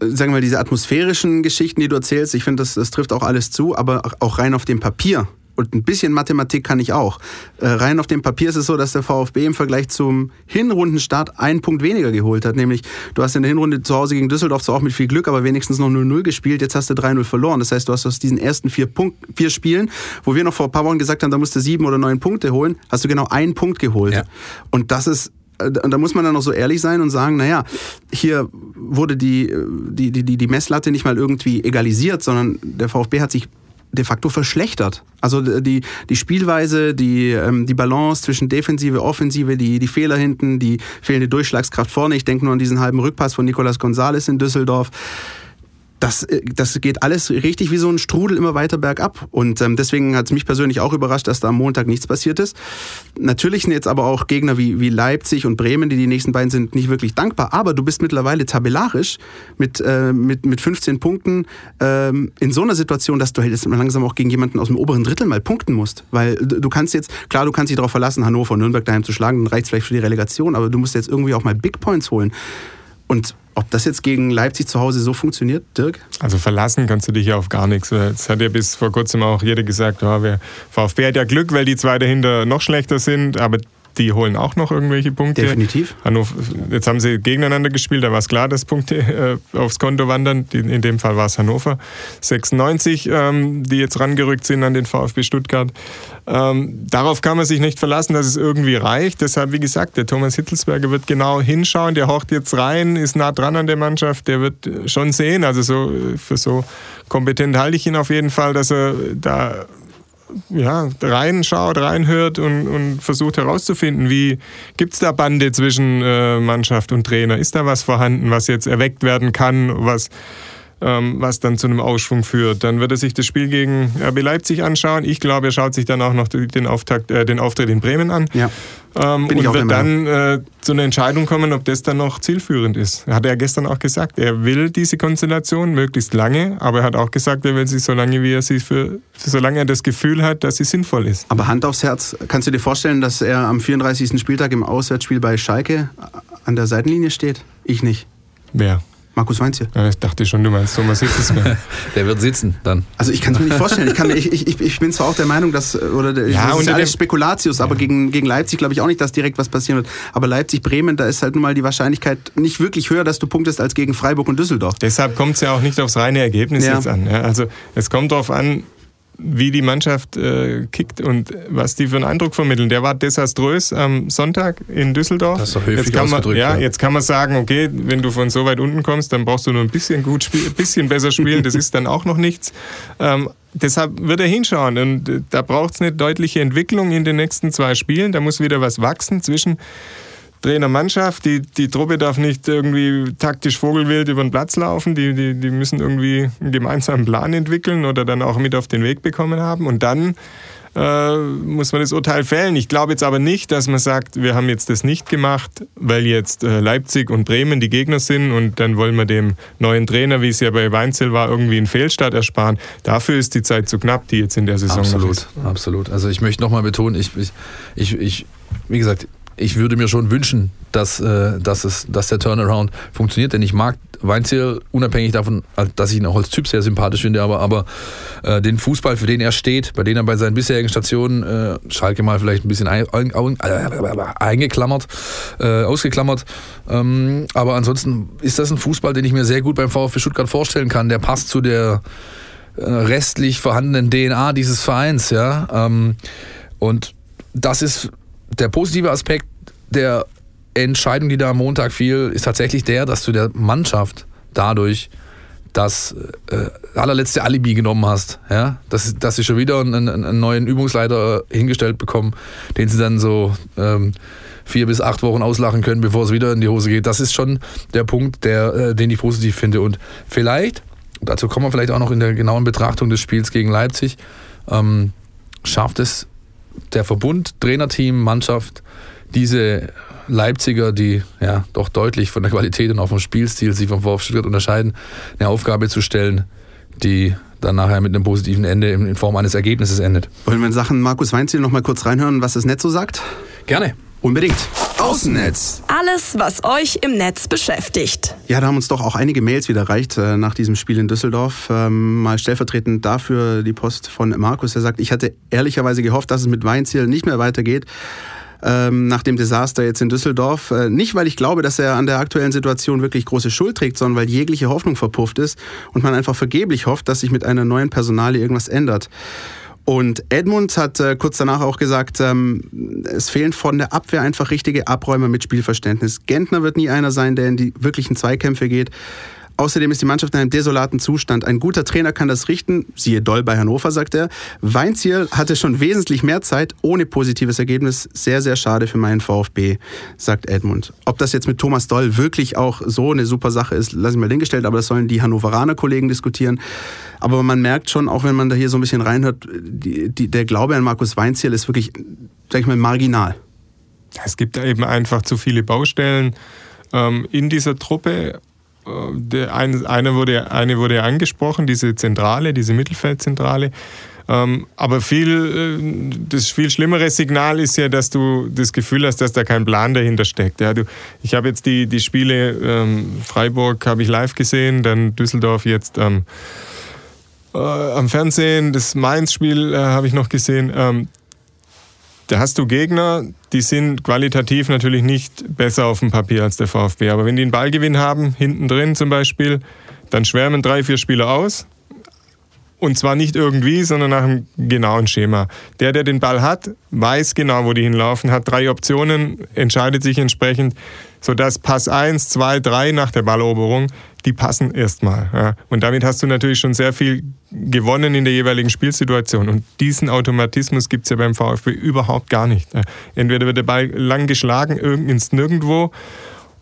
sagen wir mal, diese atmosphärischen Geschichten, die du erzählst, ich finde, das, das trifft auch alles zu, aber auch rein auf dem Papier und ein bisschen Mathematik kann ich auch. Äh, rein auf dem Papier ist es so, dass der VfB im Vergleich zum Hinrundenstart einen Punkt weniger geholt hat. Nämlich, du hast in der Hinrunde zu Hause gegen Düsseldorf zwar auch mit viel Glück, aber wenigstens noch 0-0 gespielt. Jetzt hast du 3-0 verloren. Das heißt, du hast aus diesen ersten vier, Punkt, vier Spielen, wo wir noch vor ein paar Wochen gesagt haben, da musst du sieben oder neun Punkte holen, hast du genau einen Punkt geholt. Ja. Und das ist äh, und da muss man dann noch so ehrlich sein und sagen, naja, hier wurde die, die, die, die Messlatte nicht mal irgendwie egalisiert, sondern der VfB hat sich de facto verschlechtert. Also die, die Spielweise, die, ähm, die Balance zwischen Defensive, Offensive, die, die Fehler hinten, die fehlende Durchschlagskraft vorne. Ich denke nur an diesen halben Rückpass von Nicolas Gonzalez in Düsseldorf das, äh, das geht alles richtig wie so ein Strudel immer weiter bergab. Und ähm, deswegen hat es mich persönlich auch überrascht, dass da am Montag nichts passiert ist. Natürlich sind jetzt aber auch Gegner wie, wie Leipzig und Bremen, die die nächsten beiden sind, nicht wirklich dankbar. Aber du bist mittlerweile tabellarisch mit, äh, mit, mit 15 Punkten ähm, in so einer Situation, dass du halt jetzt langsam auch gegen jemanden aus dem oberen Drittel mal punkten musst. Weil du kannst jetzt, klar, du kannst dich darauf verlassen, Hannover und Nürnberg daheim zu schlagen, dann reicht vielleicht für die Relegation, aber du musst jetzt irgendwie auch mal Big Points holen. Und ob das jetzt gegen Leipzig zu Hause so funktioniert, Dirk? Also verlassen kannst du dich ja auf gar nichts. Es hat ja bis vor kurzem auch jeder gesagt, oh, VfB hat ja Glück, weil die zwei dahinter noch schlechter sind, aber die holen auch noch irgendwelche Punkte. Definitiv. Hannover, jetzt haben sie gegeneinander gespielt, da war es klar, dass Punkte äh, aufs Konto wandern. in dem Fall war es Hannover 96, ähm, die jetzt rangerückt sind an den VfB Stuttgart. Ähm, darauf kann man sich nicht verlassen, dass es irgendwie reicht. Deshalb, wie gesagt, der Thomas Hitzelsberger wird genau hinschauen, der horcht jetzt rein, ist nah dran an der Mannschaft, der wird schon sehen. Also so, für so kompetent halte ich ihn auf jeden Fall, dass er da ja, reinschaut, reinhört und, und versucht herauszufinden, wie gibt es da Bande zwischen äh, Mannschaft und Trainer? Ist da was vorhanden, was jetzt erweckt werden kann, was was dann zu einem Ausschwung führt. Dann wird er sich das Spiel gegen RB Leipzig anschauen. Ich glaube, er schaut sich dann auch noch den, Auftakt, äh, den Auftritt in Bremen an. Ja. Ähm, und wird dann äh, zu einer Entscheidung kommen, ob das dann noch zielführend ist. Hat er ja gestern auch gesagt. Er will diese Konstellation möglichst lange, aber er hat auch gesagt, er will sie so lange, wie er sie für, solange er das Gefühl hat, dass sie sinnvoll ist. Aber Hand aufs Herz, kannst du dir vorstellen, dass er am 34. Spieltag im Auswärtsspiel bei Schalke an der Seitenlinie steht? Ich nicht. Wer? Markus Weinziel. Ja, ich dachte schon, du meinst Thomas Hitzelsberger. [LAUGHS] der wird sitzen dann. Also ich kann es mir nicht vorstellen. Ich, kann, ich, ich, ich bin zwar auch der Meinung, dass, oder ja, das ist alles Spekulatius, aber gegen, gegen Leipzig glaube ich auch nicht, dass direkt was passieren wird. Aber Leipzig-Bremen, da ist halt nun mal die Wahrscheinlichkeit nicht wirklich höher, dass du punktest als gegen Freiburg und Düsseldorf. Deshalb kommt es ja auch nicht aufs reine Ergebnis ja. jetzt an. Ja, also es kommt darauf an, wie die Mannschaft äh, kickt und was die für einen Eindruck vermitteln. Der war desaströs am Sonntag in Düsseldorf. Das ist doch jetzt kann man, ja, ja. jetzt kann man sagen, okay, wenn du von so weit unten kommst, dann brauchst du nur ein bisschen gut spielen, ein bisschen besser spielen. Das ist dann auch noch nichts. Ähm, deshalb wird er hinschauen und äh, da braucht es eine deutliche Entwicklung in den nächsten zwei Spielen. Da muss wieder was wachsen zwischen Trainer Mannschaft, die, die Truppe darf nicht irgendwie taktisch vogelwild über den Platz laufen, die, die, die müssen irgendwie einen gemeinsamen Plan entwickeln oder dann auch mit auf den Weg bekommen haben und dann äh, muss man das Urteil fällen. Ich glaube jetzt aber nicht, dass man sagt, wir haben jetzt das nicht gemacht, weil jetzt äh, Leipzig und Bremen die Gegner sind und dann wollen wir dem neuen Trainer, wie es ja bei Weinzel war, irgendwie einen Fehlstart ersparen. Dafür ist die Zeit zu knapp, die jetzt in der Saison Absolut, ist. absolut. Also ich möchte nochmal betonen, ich, ich, ich, ich, wie gesagt, ich würde mir schon wünschen, dass, äh, dass, es, dass der Turnaround funktioniert, denn ich mag Weinziel unabhängig davon, äh, dass ich ihn auch als Typ sehr sympathisch finde, aber, aber äh, den Fußball, für den er steht, bei dem er bei seinen bisherigen Stationen, äh, Schalke mal vielleicht ein bisschen ein, ein, äh, eingeklammert, äh, ausgeklammert, ähm, aber ansonsten ist das ein Fußball, den ich mir sehr gut beim VfB Stuttgart vorstellen kann. Der passt zu der äh, restlich vorhandenen DNA dieses Vereins, ja. Ähm, und das ist der positive Aspekt der Entscheidung, die da am Montag fiel, ist tatsächlich der, dass du der Mannschaft dadurch das äh, allerletzte Alibi genommen hast. Ja? Dass, dass sie schon wieder einen, einen neuen Übungsleiter hingestellt bekommen, den sie dann so ähm, vier bis acht Wochen auslachen können, bevor es wieder in die Hose geht. Das ist schon der Punkt, der, äh, den ich positiv finde. Und vielleicht, dazu kommen wir vielleicht auch noch in der genauen Betrachtung des Spiels gegen Leipzig, ähm, schafft es der Verbund, Trainerteam, Mannschaft, diese Leipziger, die ja doch deutlich von der Qualität und auch vom Spielstil sich vom VfB Stuttgart unterscheiden, eine Aufgabe zu stellen, die dann nachher mit einem positiven Ende in Form eines Ergebnisses endet. Wollen wir in Sachen Markus Weinziel noch mal kurz reinhören, was das Netz so sagt? Gerne. Unbedingt. Außennetz. Alles, was euch im Netz beschäftigt. Ja, da haben uns doch auch einige Mails wieder erreicht äh, nach diesem Spiel in Düsseldorf. Ähm, mal stellvertretend dafür die Post von Markus, der sagt, ich hatte ehrlicherweise gehofft, dass es mit Weinziel nicht mehr weitergeht. Ähm, nach dem Desaster jetzt in Düsseldorf. Äh, nicht, weil ich glaube, dass er an der aktuellen Situation wirklich große Schuld trägt, sondern weil jegliche Hoffnung verpufft ist und man einfach vergeblich hofft, dass sich mit einer neuen Personalie irgendwas ändert. Und Edmund hat äh, kurz danach auch gesagt, ähm, es fehlen von der Abwehr einfach richtige Abräumer mit Spielverständnis. Gentner wird nie einer sein, der in die wirklichen Zweikämpfe geht. Außerdem ist die Mannschaft in einem desolaten Zustand. Ein guter Trainer kann das richten, siehe Doll bei Hannover, sagt er. Weinziel hatte schon wesentlich mehr Zeit ohne positives Ergebnis. Sehr, sehr schade für meinen VfB, sagt Edmund. Ob das jetzt mit Thomas Doll wirklich auch so eine super Sache ist, lasse ich mal hingestellt, aber das sollen die Hannoveraner Kollegen diskutieren. Aber man merkt schon, auch wenn man da hier so ein bisschen reinhört, die, die, der Glaube an Markus Weinziel ist wirklich, sag ich mal, marginal. Es gibt da eben einfach zu viele Baustellen ähm, in dieser Truppe. Äh, Der eine, eine, wurde, eine wurde angesprochen, diese Zentrale, diese Mittelfeldzentrale. Ähm, aber viel, äh, das viel schlimmere Signal ist ja, dass du das Gefühl hast, dass da kein Plan dahinter steckt. Ja, du, ich habe jetzt die, die Spiele ähm, Freiburg habe ich live gesehen, dann Düsseldorf jetzt ähm, äh, am Fernsehen, das Mainz-Spiel äh, habe ich noch gesehen. Da hast du Gegner, die sind qualitativ natürlich nicht besser auf dem Papier als der VfB. Aber wenn die einen Ballgewinn haben, hinten drin zum Beispiel, dann schwärmen drei, vier Spieler aus. Und zwar nicht irgendwie, sondern nach einem genauen Schema. Der, der den Ball hat, weiß genau, wo die hinlaufen, hat drei Optionen, entscheidet sich entsprechend, sodass Pass 1, 2, 3 nach der Balleroberung, die passen erstmal. Ja. Und damit hast du natürlich schon sehr viel gewonnen in der jeweiligen Spielsituation. Und diesen Automatismus gibt es ja beim VfB überhaupt gar nicht. Ja. Entweder wird der Ball lang geschlagen, ins Nirgendwo,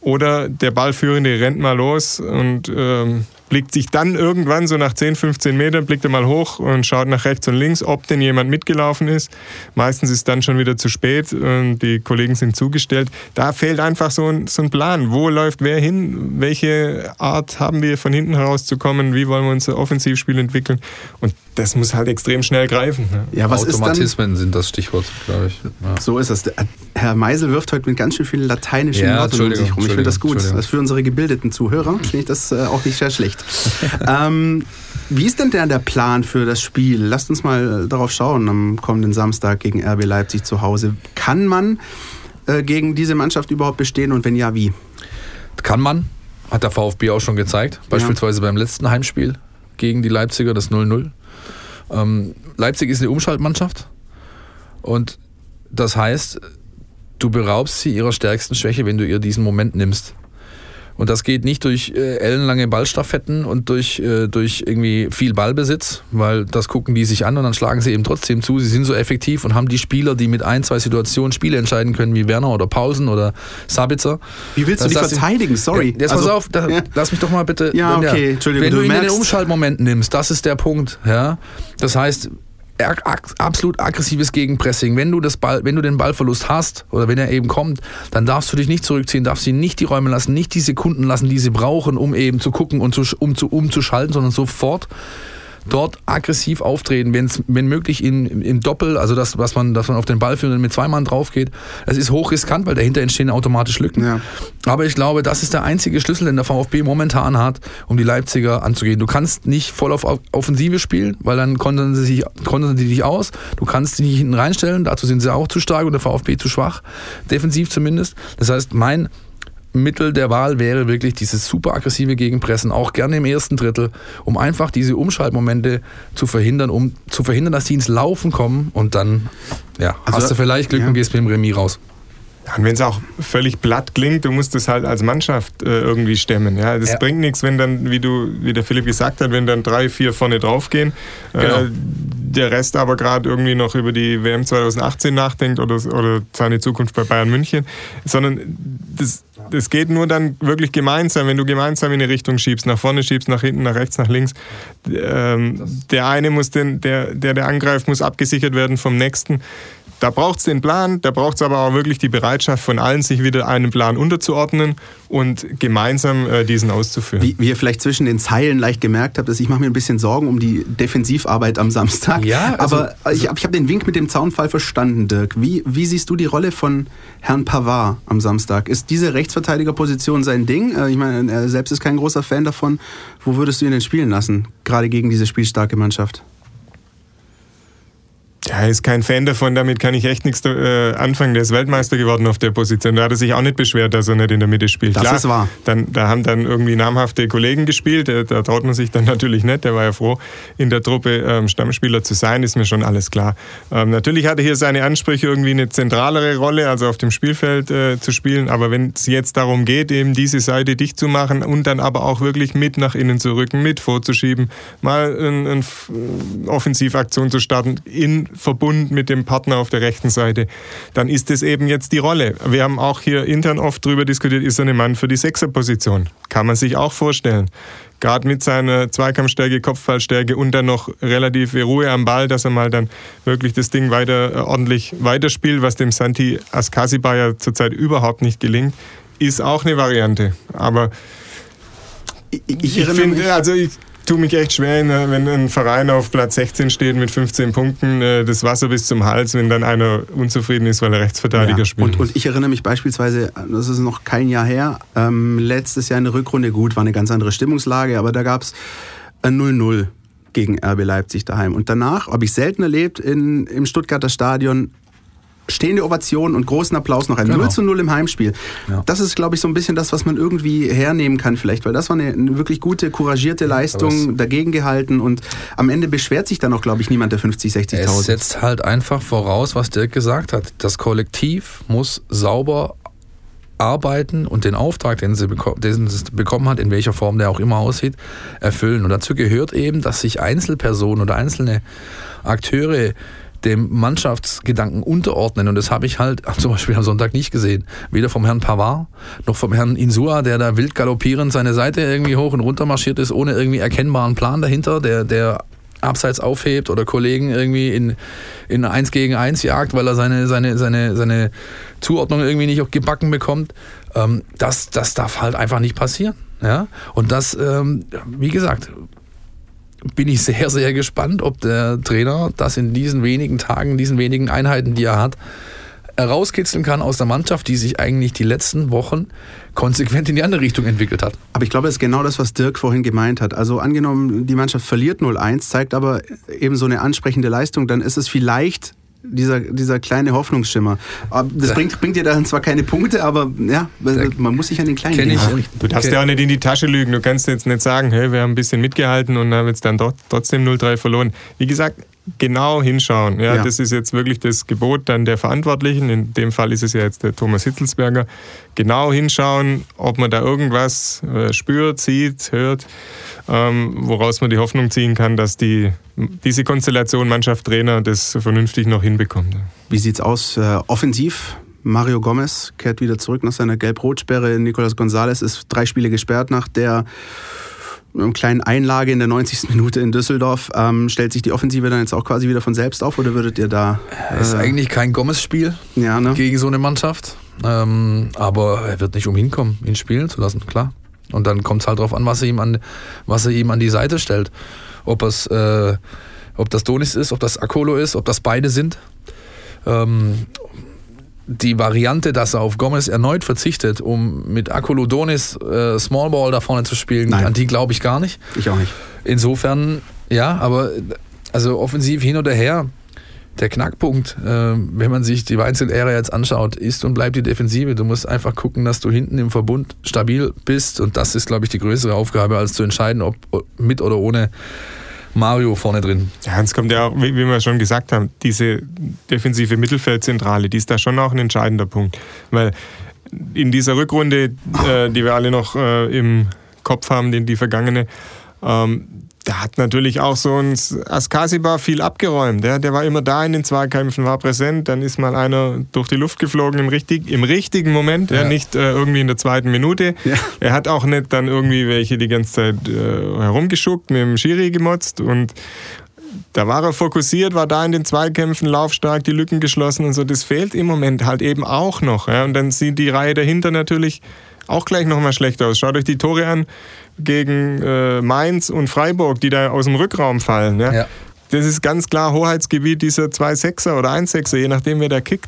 oder der Ballführende rennt mal los und ähm, blickt sich dann irgendwann so nach 10, 15 Metern, blickt er mal hoch und schaut nach rechts und links, ob denn jemand mitgelaufen ist. Meistens ist dann schon wieder zu spät und die Kollegen sind zugestellt. Da fehlt einfach so ein, so ein Plan. Wo läuft wer hin? Welche Art haben wir von hinten herauszukommen? Wie wollen wir unser Offensivspiel entwickeln? Und das muss halt extrem schnell greifen. Ne? Ja, was ist dann, Automatismen sind das Stichwort, glaube ich. Ja. So ist es. Herr Meisel wirft heute mit ganz schön vielen lateinischen Ja, Worten um sich rum. Ich finde das gut. Das für unsere gebildeten Zuhörer finde ich das äh, auch nicht sehr schlecht. [LAUGHS] ähm, wie ist denn der, der Plan für das Spiel? Lasst uns mal äh, darauf schauen am kommenden Samstag gegen RB Leipzig zu Hause. Kann man äh, gegen diese Mannschaft überhaupt bestehen und wenn ja, wie? Kann man, hat der VfB auch schon gezeigt, beispielsweise beim letzten Heimspiel gegen die Leipziger, das 0-0. Ähm, Leipzig ist eine Umschaltmannschaft und das heißt, du beraubst sie ihrer stärksten Schwäche, wenn du ihr diesen Moment nimmst. Und das geht nicht durch äh, ellenlange Ballstaffetten und durch, äh, durch irgendwie viel Ballbesitz, weil das gucken die sich an und dann schlagen sie eben trotzdem zu. Sie sind so effektiv und haben die Spieler, die mit ein, zwei Situationen Spiele entscheiden können, wie Werner oder Pausen oder Sabitzer. Wie willst du die verteidigen? Sorry. Jetzt Also, pass auf, da, ja. lass mich doch mal bitte. Ja, okay, Entschuldigung, Wenn du, du ihn in den Umschaltmoment nimmst, das ist der Punkt. Ja? Das heißt, absolut aggressives Gegenpressing. Wenn du, das Ball, wenn du den Ballverlust hast oder wenn er eben kommt, dann darfst du dich nicht zurückziehen, darfst sie nicht die Räume lassen, nicht die Sekunden lassen, die sie brauchen, um eben zu gucken und zu, um zu, umzuschalten, sondern sofort dort aggressiv auftreten, wenn's, wenn möglich in, im Doppel, also das, was man, dass man auf den Ball führt und mit zwei Mann drauf geht. Es ist hochriskant, weil dahinter entstehen automatisch Lücken. Ja. Aber ich glaube, das ist der einzige Schlüssel, den der VfB momentan hat, um die Leipziger anzugehen. Du kannst nicht voll auf Offensive spielen, weil dann kontern sie, sich, kontern sie dich aus. Du kannst sie nicht hinten reinstellen, dazu sind sie auch zu stark und der VfB zu schwach, defensiv zumindest. Das heißt, mein Mittel der Wahl wäre wirklich dieses super aggressive Gegenpressen, auch gerne im ersten Drittel, um einfach diese Umschaltmomente zu verhindern, um zu verhindern, dass die ins Laufen kommen und dann ja, Also, hast du vielleicht Glück ja. und gehst mit dem Remis raus. Und wenn es auch völlig platt klingt, du musst es halt als Mannschaft äh, irgendwie stemmen. Ja, das Ja. bringt nichts, wenn dann, wie du, wie der Philipp gesagt hat, wenn dann drei, vier vorne draufgehen, Genau. äh, der Rest aber gerade irgendwie noch über die WM 2018 nachdenkt oder, oder seine Zukunft bei Bayern München, sondern das, das geht nur dann wirklich gemeinsam, wenn du gemeinsam in eine Richtung schiebst, nach vorne schiebst, nach hinten, nach rechts, nach links. Ähm, der eine muss den, der, der, der angreift, muss abgesichert werden vom nächsten. Da braucht es den Plan, da braucht es aber auch wirklich die Bereitschaft von allen, sich wieder einem Plan unterzuordnen und gemeinsam äh, diesen auszuführen. Wie, wie ihr vielleicht zwischen den Zeilen leicht gemerkt habt, ist, ich mache mir ein bisschen Sorgen um die Defensivarbeit am Samstag. Ja, also- aber ich, hab- ich habe den Wink mit dem Zaunfall verstanden, Dirk. Wie, wie siehst du die Rolle von Herrn Pavard am Samstag? Ist diese Rechtsverteidigerposition sein Ding? Äh, Ich meine, er selbst ist kein großer Fan davon. Wo würdest du ihn denn spielen lassen? Gerade gegen diese spielstarke Mannschaft. Ja, er ist kein Fan davon, damit kann ich echt nichts äh, anfangen. Der ist Weltmeister geworden auf der Position. Da hat er sich auch nicht beschwert, dass er nicht in der Mitte spielt. Das Klar, ist wahr. Dann, da haben dann irgendwie namhafte Kollegen gespielt. Äh, Da traut man sich dann [LAUGHS] natürlich nicht. Der war ja froh, in der Truppe ähm, Stammspieler zu sein, ist mir schon alles klar. Ähm, natürlich hat er hier seine Ansprüche, irgendwie eine zentralere Rolle, also auf dem Spielfeld äh, zu spielen. Aber wenn es jetzt darum geht, eben diese Seite dicht zu machen und dann aber auch wirklich mit nach innen zu rücken, mit vorzuschieben, mal eine ein, Offensivaktion zu starten, in Verbund mit dem Partner auf der rechten Seite, dann ist es eben jetzt die Rolle. Wir haben auch hier intern oft drüber diskutiert, ist er ein Mann für die Sechserposition? Kann man sich auch vorstellen. Gerade mit seiner Zweikampfstärke, Kopfballstärke und dann noch relative Ruhe am Ball, dass er mal dann wirklich das Ding weiter äh, ordentlich weiterspielt, was dem Santi Askasiba ja zurzeit überhaupt nicht gelingt, ist auch eine Variante. Aber Ich, ich, erinnere finde, also ich tue mich echt schwer, ne, wenn ein Verein auf Platz 16 steht mit 15 Punkten, äh, das Wasser bis zum Hals, wenn dann einer unzufrieden ist, weil er Rechtsverteidiger Ja. spielt. Und, und ich erinnere mich beispielsweise, das ist noch kein Jahr her, ähm, letztes Jahr in der Rückrunde, gut, war eine ganz andere Stimmungslage, aber da gab es ein 0-0 gegen RB Leipzig daheim. Und danach habe ich selten erlebt in, im Stuttgarter Stadion stehende Ovation und großen Applaus noch ein Genau. 0 zu 0 im Heimspiel. Ja. Das ist, glaube ich, so ein bisschen das, was man irgendwie hernehmen kann vielleicht, weil das war eine, eine wirklich gute, couragierte Leistung, dagegen gehalten und am Ende beschwert sich dann auch, glaube ich, niemand der 50, Es 60.000. setzt halt einfach voraus, was Dirk gesagt hat. Das Kollektiv muss sauber arbeiten und den Auftrag, den, sie den es bekommen hat, in welcher Form der auch immer aussieht, erfüllen. Und dazu gehört eben, dass sich Einzelpersonen oder einzelne Akteure dem Mannschaftsgedanken unterordnen. Und das habe ich halt [LAUGHS] zum Beispiel am Sonntag nicht gesehen. Weder vom Herrn Pavard noch vom Herrn Insua, der da wild galoppierend seine Seite irgendwie hoch und runter marschiert ist, ohne irgendwie erkennbaren Plan dahinter, der, der abseits aufhebt oder Kollegen irgendwie in, in 1 gegen 1 jagt, weil er seine, seine, seine, seine Zuordnung irgendwie nicht gebacken bekommt. Ähm, das, das darf halt einfach nicht passieren. Ja? Und das, ähm, wie gesagt, bin ich sehr, sehr gespannt, ob der Trainer das in diesen wenigen Tagen, diesen wenigen Einheiten, die er hat, herauskitzeln kann aus der Mannschaft, die sich eigentlich die letzten Wochen konsequent in die andere Richtung entwickelt hat. Aber ich glaube, das ist genau das, was Dirk vorhin gemeint hat. Also angenommen, die Mannschaft verliert 0-1, zeigt aber eben so eine ansprechende Leistung, dann ist es vielleicht dieser, dieser kleine Hoffnungsschimmer. Aber Das bringt, bringt dir dann zwar keine Punkte, aber ja, man muss sich an den kleinen Kenn Dingen. Du darfst Okay. ja auch nicht in die Tasche lügen. Du kannst jetzt nicht sagen, hey, wir haben ein bisschen mitgehalten und haben jetzt dann doch, trotzdem 0-3 verloren. Wie gesagt, genau hinschauen. Ja, Ja. Das ist jetzt wirklich das Gebot dann der Verantwortlichen. In dem Fall ist es ja jetzt der Thomas Hitzelsberger. Genau hinschauen, ob man da irgendwas äh, spürt, sieht, hört, ähm, woraus man die Hoffnung ziehen kann, dass die, diese Konstellation Mannschaft-Trainer das vernünftig noch hinbekommt. Wie sieht's aus? Äh, offensiv? Mario Gomez kehrt wieder zurück nach seiner Gelb-Rot-Sperre. Nicolas Gonzalez ist drei Spiele gesperrt nach der ähm, kleinen Einlage in der 90. [LAUGHS] Minute in Düsseldorf. Ähm, stellt sich die Offensive dann jetzt auch quasi wieder von selbst auf oder würdet ihr da. Das ist eigentlich kein Gomez-Spiel Ja, ne? gegen so eine Mannschaft. Ähm, aber er wird nicht umhin kommen, ihn spielen zu lassen, klar. Und dann kommt es halt darauf an, was er ihm an, was er ihm an die Seite stellt. Ob es, äh, ob das Donis ist, ob das Akolo ist, ob das beide sind. Ähm, die Variante, dass er auf Gomez erneut verzichtet, um mit Akolo Donis äh, Small Ball da vorne zu spielen, Nein. an die glaube ich gar nicht. Ich auch nicht. Insofern, ja, aber also offensiv hin oder her, der Knackpunkt, äh, wenn man sich die Weinzel-Ära jetzt anschaut, ist und bleibt die Defensive. Du musst einfach gucken, dass du hinten im Verbund stabil bist und das ist, glaube ich, die größere Aufgabe, als zu entscheiden, ob mit oder ohne Mario vorne drin. Ja, es kommt ja auch, wie, wie wir schon gesagt haben, diese defensive Mittelfeldzentrale, die ist da schon auch ein entscheidender Punkt. Weil in dieser Rückrunde, äh, die wir alle noch äh, im Kopf haben, die, die vergangene, ähm, da hat natürlich auch so ein Askasiba viel abgeräumt. Der, der war immer da in den Zweikämpfen, war präsent. Dann ist mal einer durch die Luft geflogen im, richtig, im richtigen Moment, ja. Ja. nicht äh, irgendwie in der zweiten Minute. Ja. Er hat auch nicht dann irgendwie welche die ganze Zeit äh, herumgeschuckt, mit dem Schiri gemotzt und da war er fokussiert, war da in den Zweikämpfen laufstark, die Lücken geschlossen und so. Das fehlt im Moment halt eben auch noch. Ja? Und dann sieht die Reihe dahinter natürlich auch gleich nochmal schlecht aus. Schaut euch die Tore an gegen äh, Mainz und Freiburg, die da aus dem Rückraum fallen. Ja? Ja. Das ist ganz klar Hoheitsgebiet dieser 2-6er oder 1-6er, je nachdem wer da kickt.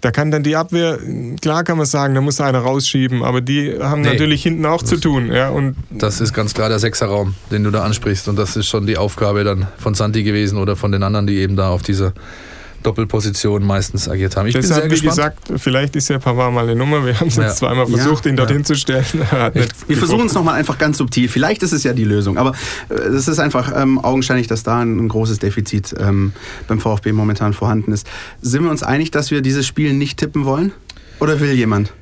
Da kann dann die Abwehr, klar kann man sagen, da muss einer rausschieben, aber die haben Nee. natürlich hinten auch zu tun. Ja? Und Das ist ganz klar der Sechserraum, den du da ansprichst. Und das ist schon die Aufgabe dann von Santi gewesen oder von den anderen, die eben da auf dieser Doppelposition meistens agiert haben. Ich bin Deshalb, sehr wie gespannt. gesagt, vielleicht ist ja Pavard mal eine Nummer. Wir haben es Ja. jetzt zweimal Ja. versucht, ihn dorthin zu stellen. [LAUGHS] Wir versuchen es nochmal einfach ganz subtil. Vielleicht ist es ja die Lösung. Aber äh, es ist einfach ähm, augenscheinlich, dass da ein, ein großes Defizit ähm, beim VfB momentan vorhanden ist. Sind wir uns einig, dass wir dieses Spiel nicht tippen wollen? Oder will jemand?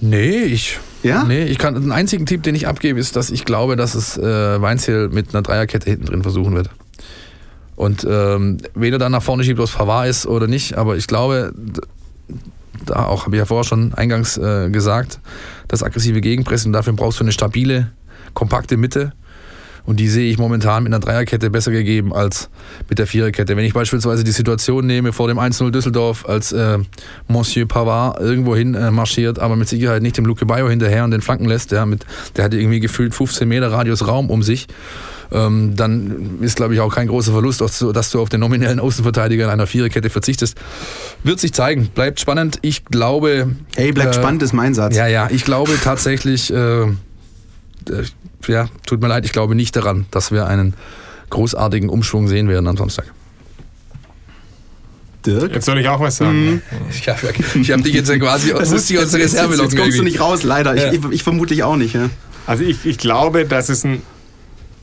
Nee, ich. Ja? Nee, ich kann. Den einzigen Tipp, den ich abgebe, ist, dass ich glaube, dass es äh, Weinziel mit einer Dreierkette hinten drin versuchen wird. Und ähm, weder dann nach vorne schiebt, ob es Pavard ist oder nicht, aber ich glaube, da auch, habe ich ja vorher schon eingangs äh, gesagt, das aggressive Gegenpressen, dafür brauchst du eine stabile, kompakte Mitte. Und die sehe ich momentan mit einer Dreierkette besser gegeben als mit der Viererkette. Wenn ich beispielsweise die Situation nehme vor dem 1-0 Düsseldorf, als äh, Monsieur Pavard irgendwo hin äh, marschiert, aber mit Sicherheit nicht dem Luke Bayo hinterher und den Flanken lässt, ja, mit, der hatte irgendwie gefühlt 15 Meter Radius Raum um sich, ähm, dann ist, glaube ich, auch kein großer Verlust, dass du, dass du auf den nominellen Außenverteidiger in einer Viererkette verzichtest. Wird sich zeigen. Bleibt spannend. Ich glaube... Hey, bleibt äh, spannend, ist mein Satz. Ja, ja, ich glaube tatsächlich, äh, äh, ja, tut mir leid, ich glaube nicht daran, dass wir einen großartigen Umschwung sehen werden am Samstag. Dirk? Jetzt soll ich auch was sagen. [LAUGHS] Ich habe hab dich jetzt ja quasi [LAUGHS] aus Das ist, jetzt, jetzt, jetzt, jetzt kommst du nicht raus, leider. Ja. Ich, ich, ich vermutlich auch nicht. Ja. Also ich, ich glaube, dass es einen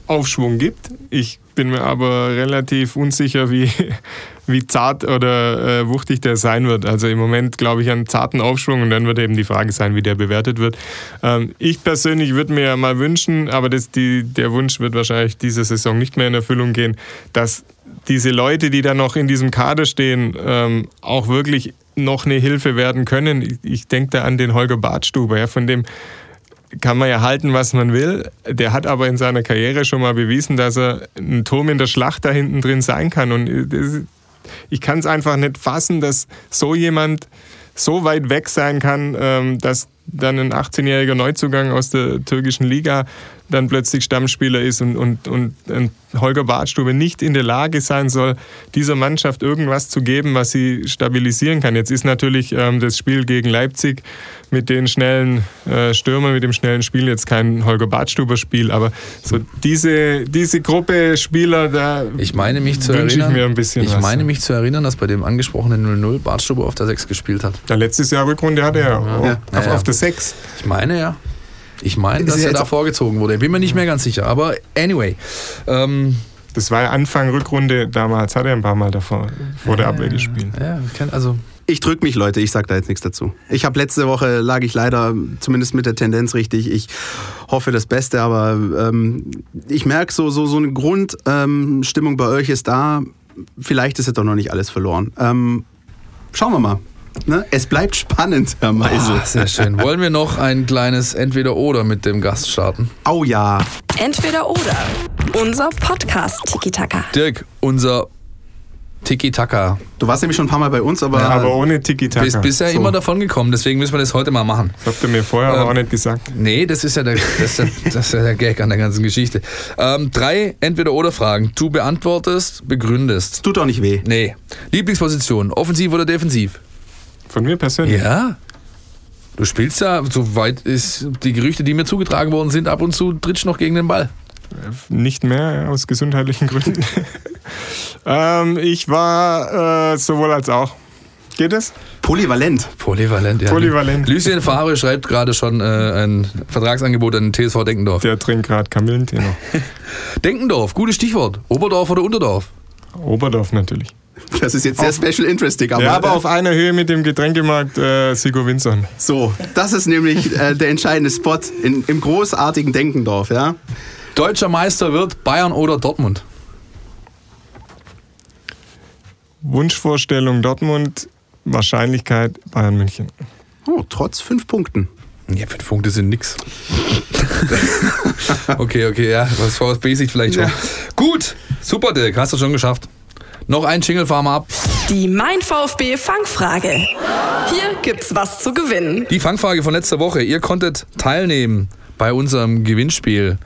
Aufschwung gibt. Ich bin mir aber relativ unsicher, wie, [LAUGHS] wie zart oder äh, wuchtig der sein wird. Also im Moment glaube ich an zarten Aufschwung und dann wird eben die Frage sein, wie der bewertet wird. Ähm, ich persönlich würde mir mal wünschen, aber das, die, der Wunsch wird wahrscheinlich diese Saison nicht mehr in Erfüllung gehen, dass diese Leute, die da noch in diesem Kader stehen, ähm, auch wirklich noch eine Hilfe werden können. Ich, ich denke da an den Holger Bartstuber, ja, von dem kann man ja halten, was man will. Der hat aber in seiner Karriere schon mal bewiesen, dass er ein Turm in der Schlacht da hinten drin sein kann. Und das, ich kann es einfach nicht fassen, dass so jemand so weit weg sein kann, ähm, dass dann ein 18-jähriger Neuzugang aus der türkischen Liga dann plötzlich Stammspieler ist und, und, und, und Holger Badstube nicht in der Lage sein soll, dieser Mannschaft irgendwas zu geben, was sie stabilisieren kann. Jetzt ist natürlich ähm, das Spiel gegen Leipzig mit den schnellen äh, Stürmern, mit dem schnellen Spiel jetzt kein Holger Badstuber Spiel, aber so diese, diese Gruppe Spieler, da ich meine mich zu wünsche ich mir ein bisschen ich was. meine mich zu erinnern, dass bei dem angesprochenen 0-0 Bartstube auf der 6 gespielt hat. Ja, letztes Jahr Rückrunde hatte er auf, Ja. auf, Ja, ja. auf der 6. Ich meine ja. Ich meine, dass er jetzt da vorgezogen wurde. Ich bin mir nicht mehr ganz sicher. Aber anyway. Ähm, Das war ja Anfang Rückrunde damals, hat er ein paar Mal davor vor der Abwehr gespielt. ja, also Ich drück mich, Leute, ich sag da jetzt nichts dazu. Ich habe letzte Woche, lag ich leider zumindest mit der Tendenz richtig. Ich hoffe das Beste, aber ähm, ich merke so, so, so eine Grundstimmung ähm, bei euch ist da. Vielleicht ist es doch noch nicht alles verloren. Ähm, schauen wir mal. Ne? Es bleibt spannend, Herr Meisel. ah, sehr schön. [LAUGHS] Wollen wir noch ein kleines Entweder-Oder mit dem Gast starten? Oh ja. Entweder oder. Unser Podcast Tiki Taka. Dirk, unser Tiki-Taka. Du warst nämlich schon ein paar Mal bei uns, aber, Ja, aber ohne Tiki-Taka. Bist bisher so. immer davon gekommen, deswegen müssen wir das heute mal machen. Das habt ihr mir vorher aber auch nicht gesagt. Nee, das ist ja der, das ist ja, das ist ja der Gag an der ganzen Geschichte. Ähm, drei Entweder-Oder-Fragen. Du beantwortest, begründest. tut doch nicht weh. Nee. Lieblingsposition, offensiv oder defensiv? Von mir persönlich. Ja. Du spielst ja, soweit ist die Gerüchte, die mir zugetragen worden sind, ab und zu trittst noch gegen den Ball. Nicht mehr aus gesundheitlichen Gründen. [LAUGHS] ähm, ich war äh, sowohl als auch. Geht es? Polyvalent. Polyvalent, ja. Polyvalent. Lucien Favre schreibt gerade schon äh, ein Vertragsangebot an den TSV Denkendorf. Der trinkt gerade Kamillentee noch. [LAUGHS] Denkendorf, gutes Stichwort. Oberdorf oder Unterdorf? Oberdorf natürlich. Das ist jetzt sehr special interesting. Aber, Ja, aber auf einer Höhe mit dem Getränkemarkt äh, Sigo Winson. So, das ist nämlich äh, der entscheidende Spot in, im großartigen Denkendorf, ja? Deutscher Meister wird Bayern oder Dortmund? Wunschvorstellung Dortmund, Wahrscheinlichkeit Bayern München. Oh, trotz fünf Punkten. Ja, fünf Punkte sind nix. [LAUGHS] okay, okay, ja. Was VfB sieht vielleicht schon. Gut, super, Dirk, hast du schon geschafft. Noch ein Jingle fahren wir ab. Die Mein VfB Fangfrage. Hier gibt's was zu gewinnen. Die Fangfrage von letzter Woche. Ihr konntet teilnehmen bei unserem Gewinnspiel.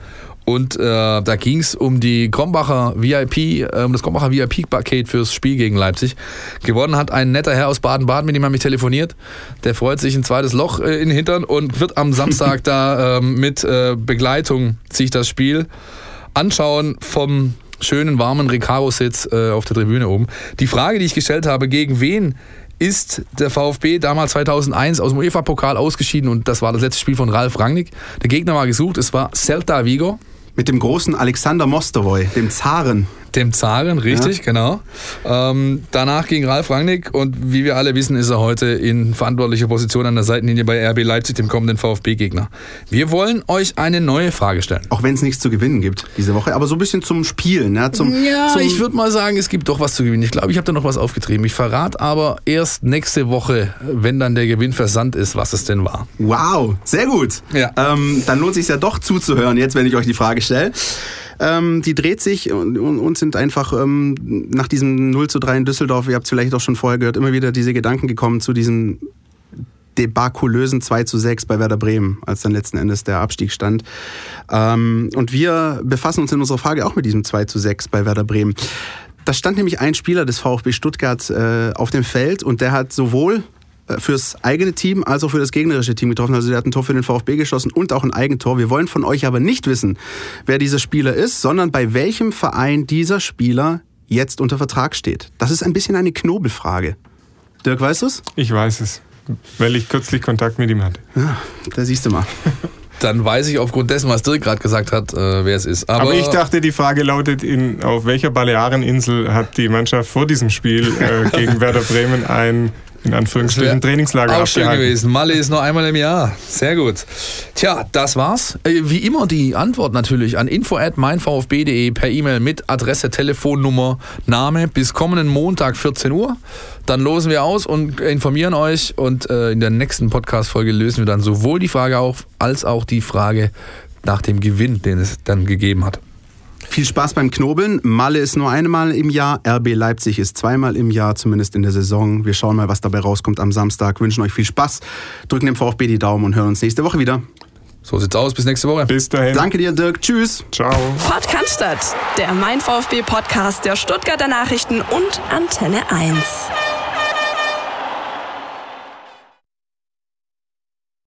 Und äh, da ging es um die Krombacher VIP, äh, um das Krombacher VIP-Paket fürs Spiel gegen Leipzig. Gewonnen hat ein netter Herr aus Baden-Baden, mit dem habe ich telefoniert. Der freut sich ein zweites Loch äh, in den Hintern und wird am Samstag [LAUGHS] da ähm, mit äh, Begleitung sich das Spiel anschauen vom schönen, warmen Recaro-Sitz äh, auf der Tribüne oben. Die Frage, die ich gestellt habe, gegen wen ist der VfB damals 2001 aus dem UEFA-Pokal ausgeschieden und das war das letzte Spiel von Ralf Rangnick. Der Gegner war gesucht, es war Celta Vigo, Mit dem großen Alexander Mostovoy, dem Zaren. Dem Zaren, richtig, genau. Ähm, danach ging Ralf Rangnick und wie wir alle wissen, ist er heute in verantwortlicher Position an der Seitenlinie bei RB Leipzig, dem kommenden VfB-Gegner. Wir wollen euch eine neue Frage stellen. Auch wenn es nichts zu gewinnen gibt diese Woche, aber so ein bisschen zum Spielen. Ja, zum, Ja, zum, ich würde mal sagen, es gibt doch was zu gewinnen. Ich glaube, ich habe da noch was aufgetrieben. Ich verrate aber erst nächste Woche, wenn dann der Gewinn versandt ist, was es denn war. Wow, sehr gut. Ja. Ähm, dann lohnt es sich ja doch zuzuhören, jetzt, wenn ich euch die Frage stelle. Ähm, die dreht sich und, und, sind einfach ähm, nach diesem 0 zu 3 in Düsseldorf, ihr habt es vielleicht auch schon vorher gehört, immer wieder diese Gedanken gekommen zu diesem debakulösen 2 zu 6 bei Werder Bremen, als dann letzten Endes der Abstieg stand. Ähm, und wir befassen uns in unserer Frage auch mit diesem 2 zu 6 bei Werder Bremen. Da stand nämlich ein Spieler des VfB Stuttgart äh, auf dem Feld und der hat sowohl fürs eigene Team als auch für das gegnerische Team getroffen. Also der hat ein Tor für den VfB geschossen und auch ein Eigentor. Wir wollen von euch aber nicht wissen, wer dieser Spieler ist, sondern bei welchem Verein dieser Spieler jetzt unter Vertrag steht. Das ist ein bisschen eine Knobelfrage. Dirk, weißt du's? Ich weiß es, weil ich kürzlich Kontakt mit ihm hatte. Ja, da siehst du mal. [LAUGHS] Dann weiß ich aufgrund dessen, was Dirk gerade gesagt hat, äh, wer es ist. Aber, Aber ich dachte, die Frage lautet, in, auf welcher Baleareninsel hat die Mannschaft vor diesem Spiel äh, [LAUGHS] gegen Werder Bremen ein, in Anführungsstrichen, Trainingslager auch schön abgehalten? gewesen. Malle ist nur einmal im Jahr. Sehr gut. Tja, das war's. Äh, Wie immer die Antwort natürlich an info@meinvfb.de per E-Mail mit Adresse, Telefonnummer, Name bis kommenden Montag 14 Uhr. Dann losen wir aus und informieren euch und äh, in der nächsten Podcast-Folge lösen wir dann sowohl die Frage auf als auch die Frage nach dem Gewinn, den es dann gegeben hat. Viel Spaß beim Knobeln. Malle ist nur einmal im Jahr, RB Leipzig ist zweimal im Jahr, zumindest in der Saison. Wir schauen mal, was dabei rauskommt am Samstag. Wünschen euch viel Spaß, drücken dem VfB die Daumen und hören uns nächste Woche wieder. So sieht's aus. Bis nächste Woche. Bis dahin. Danke dir, Dirk. Tschüss. Ciao. Pott Cannstatt, der Mein VfB Podcast der Stuttgarter Nachrichten und Antenne 1.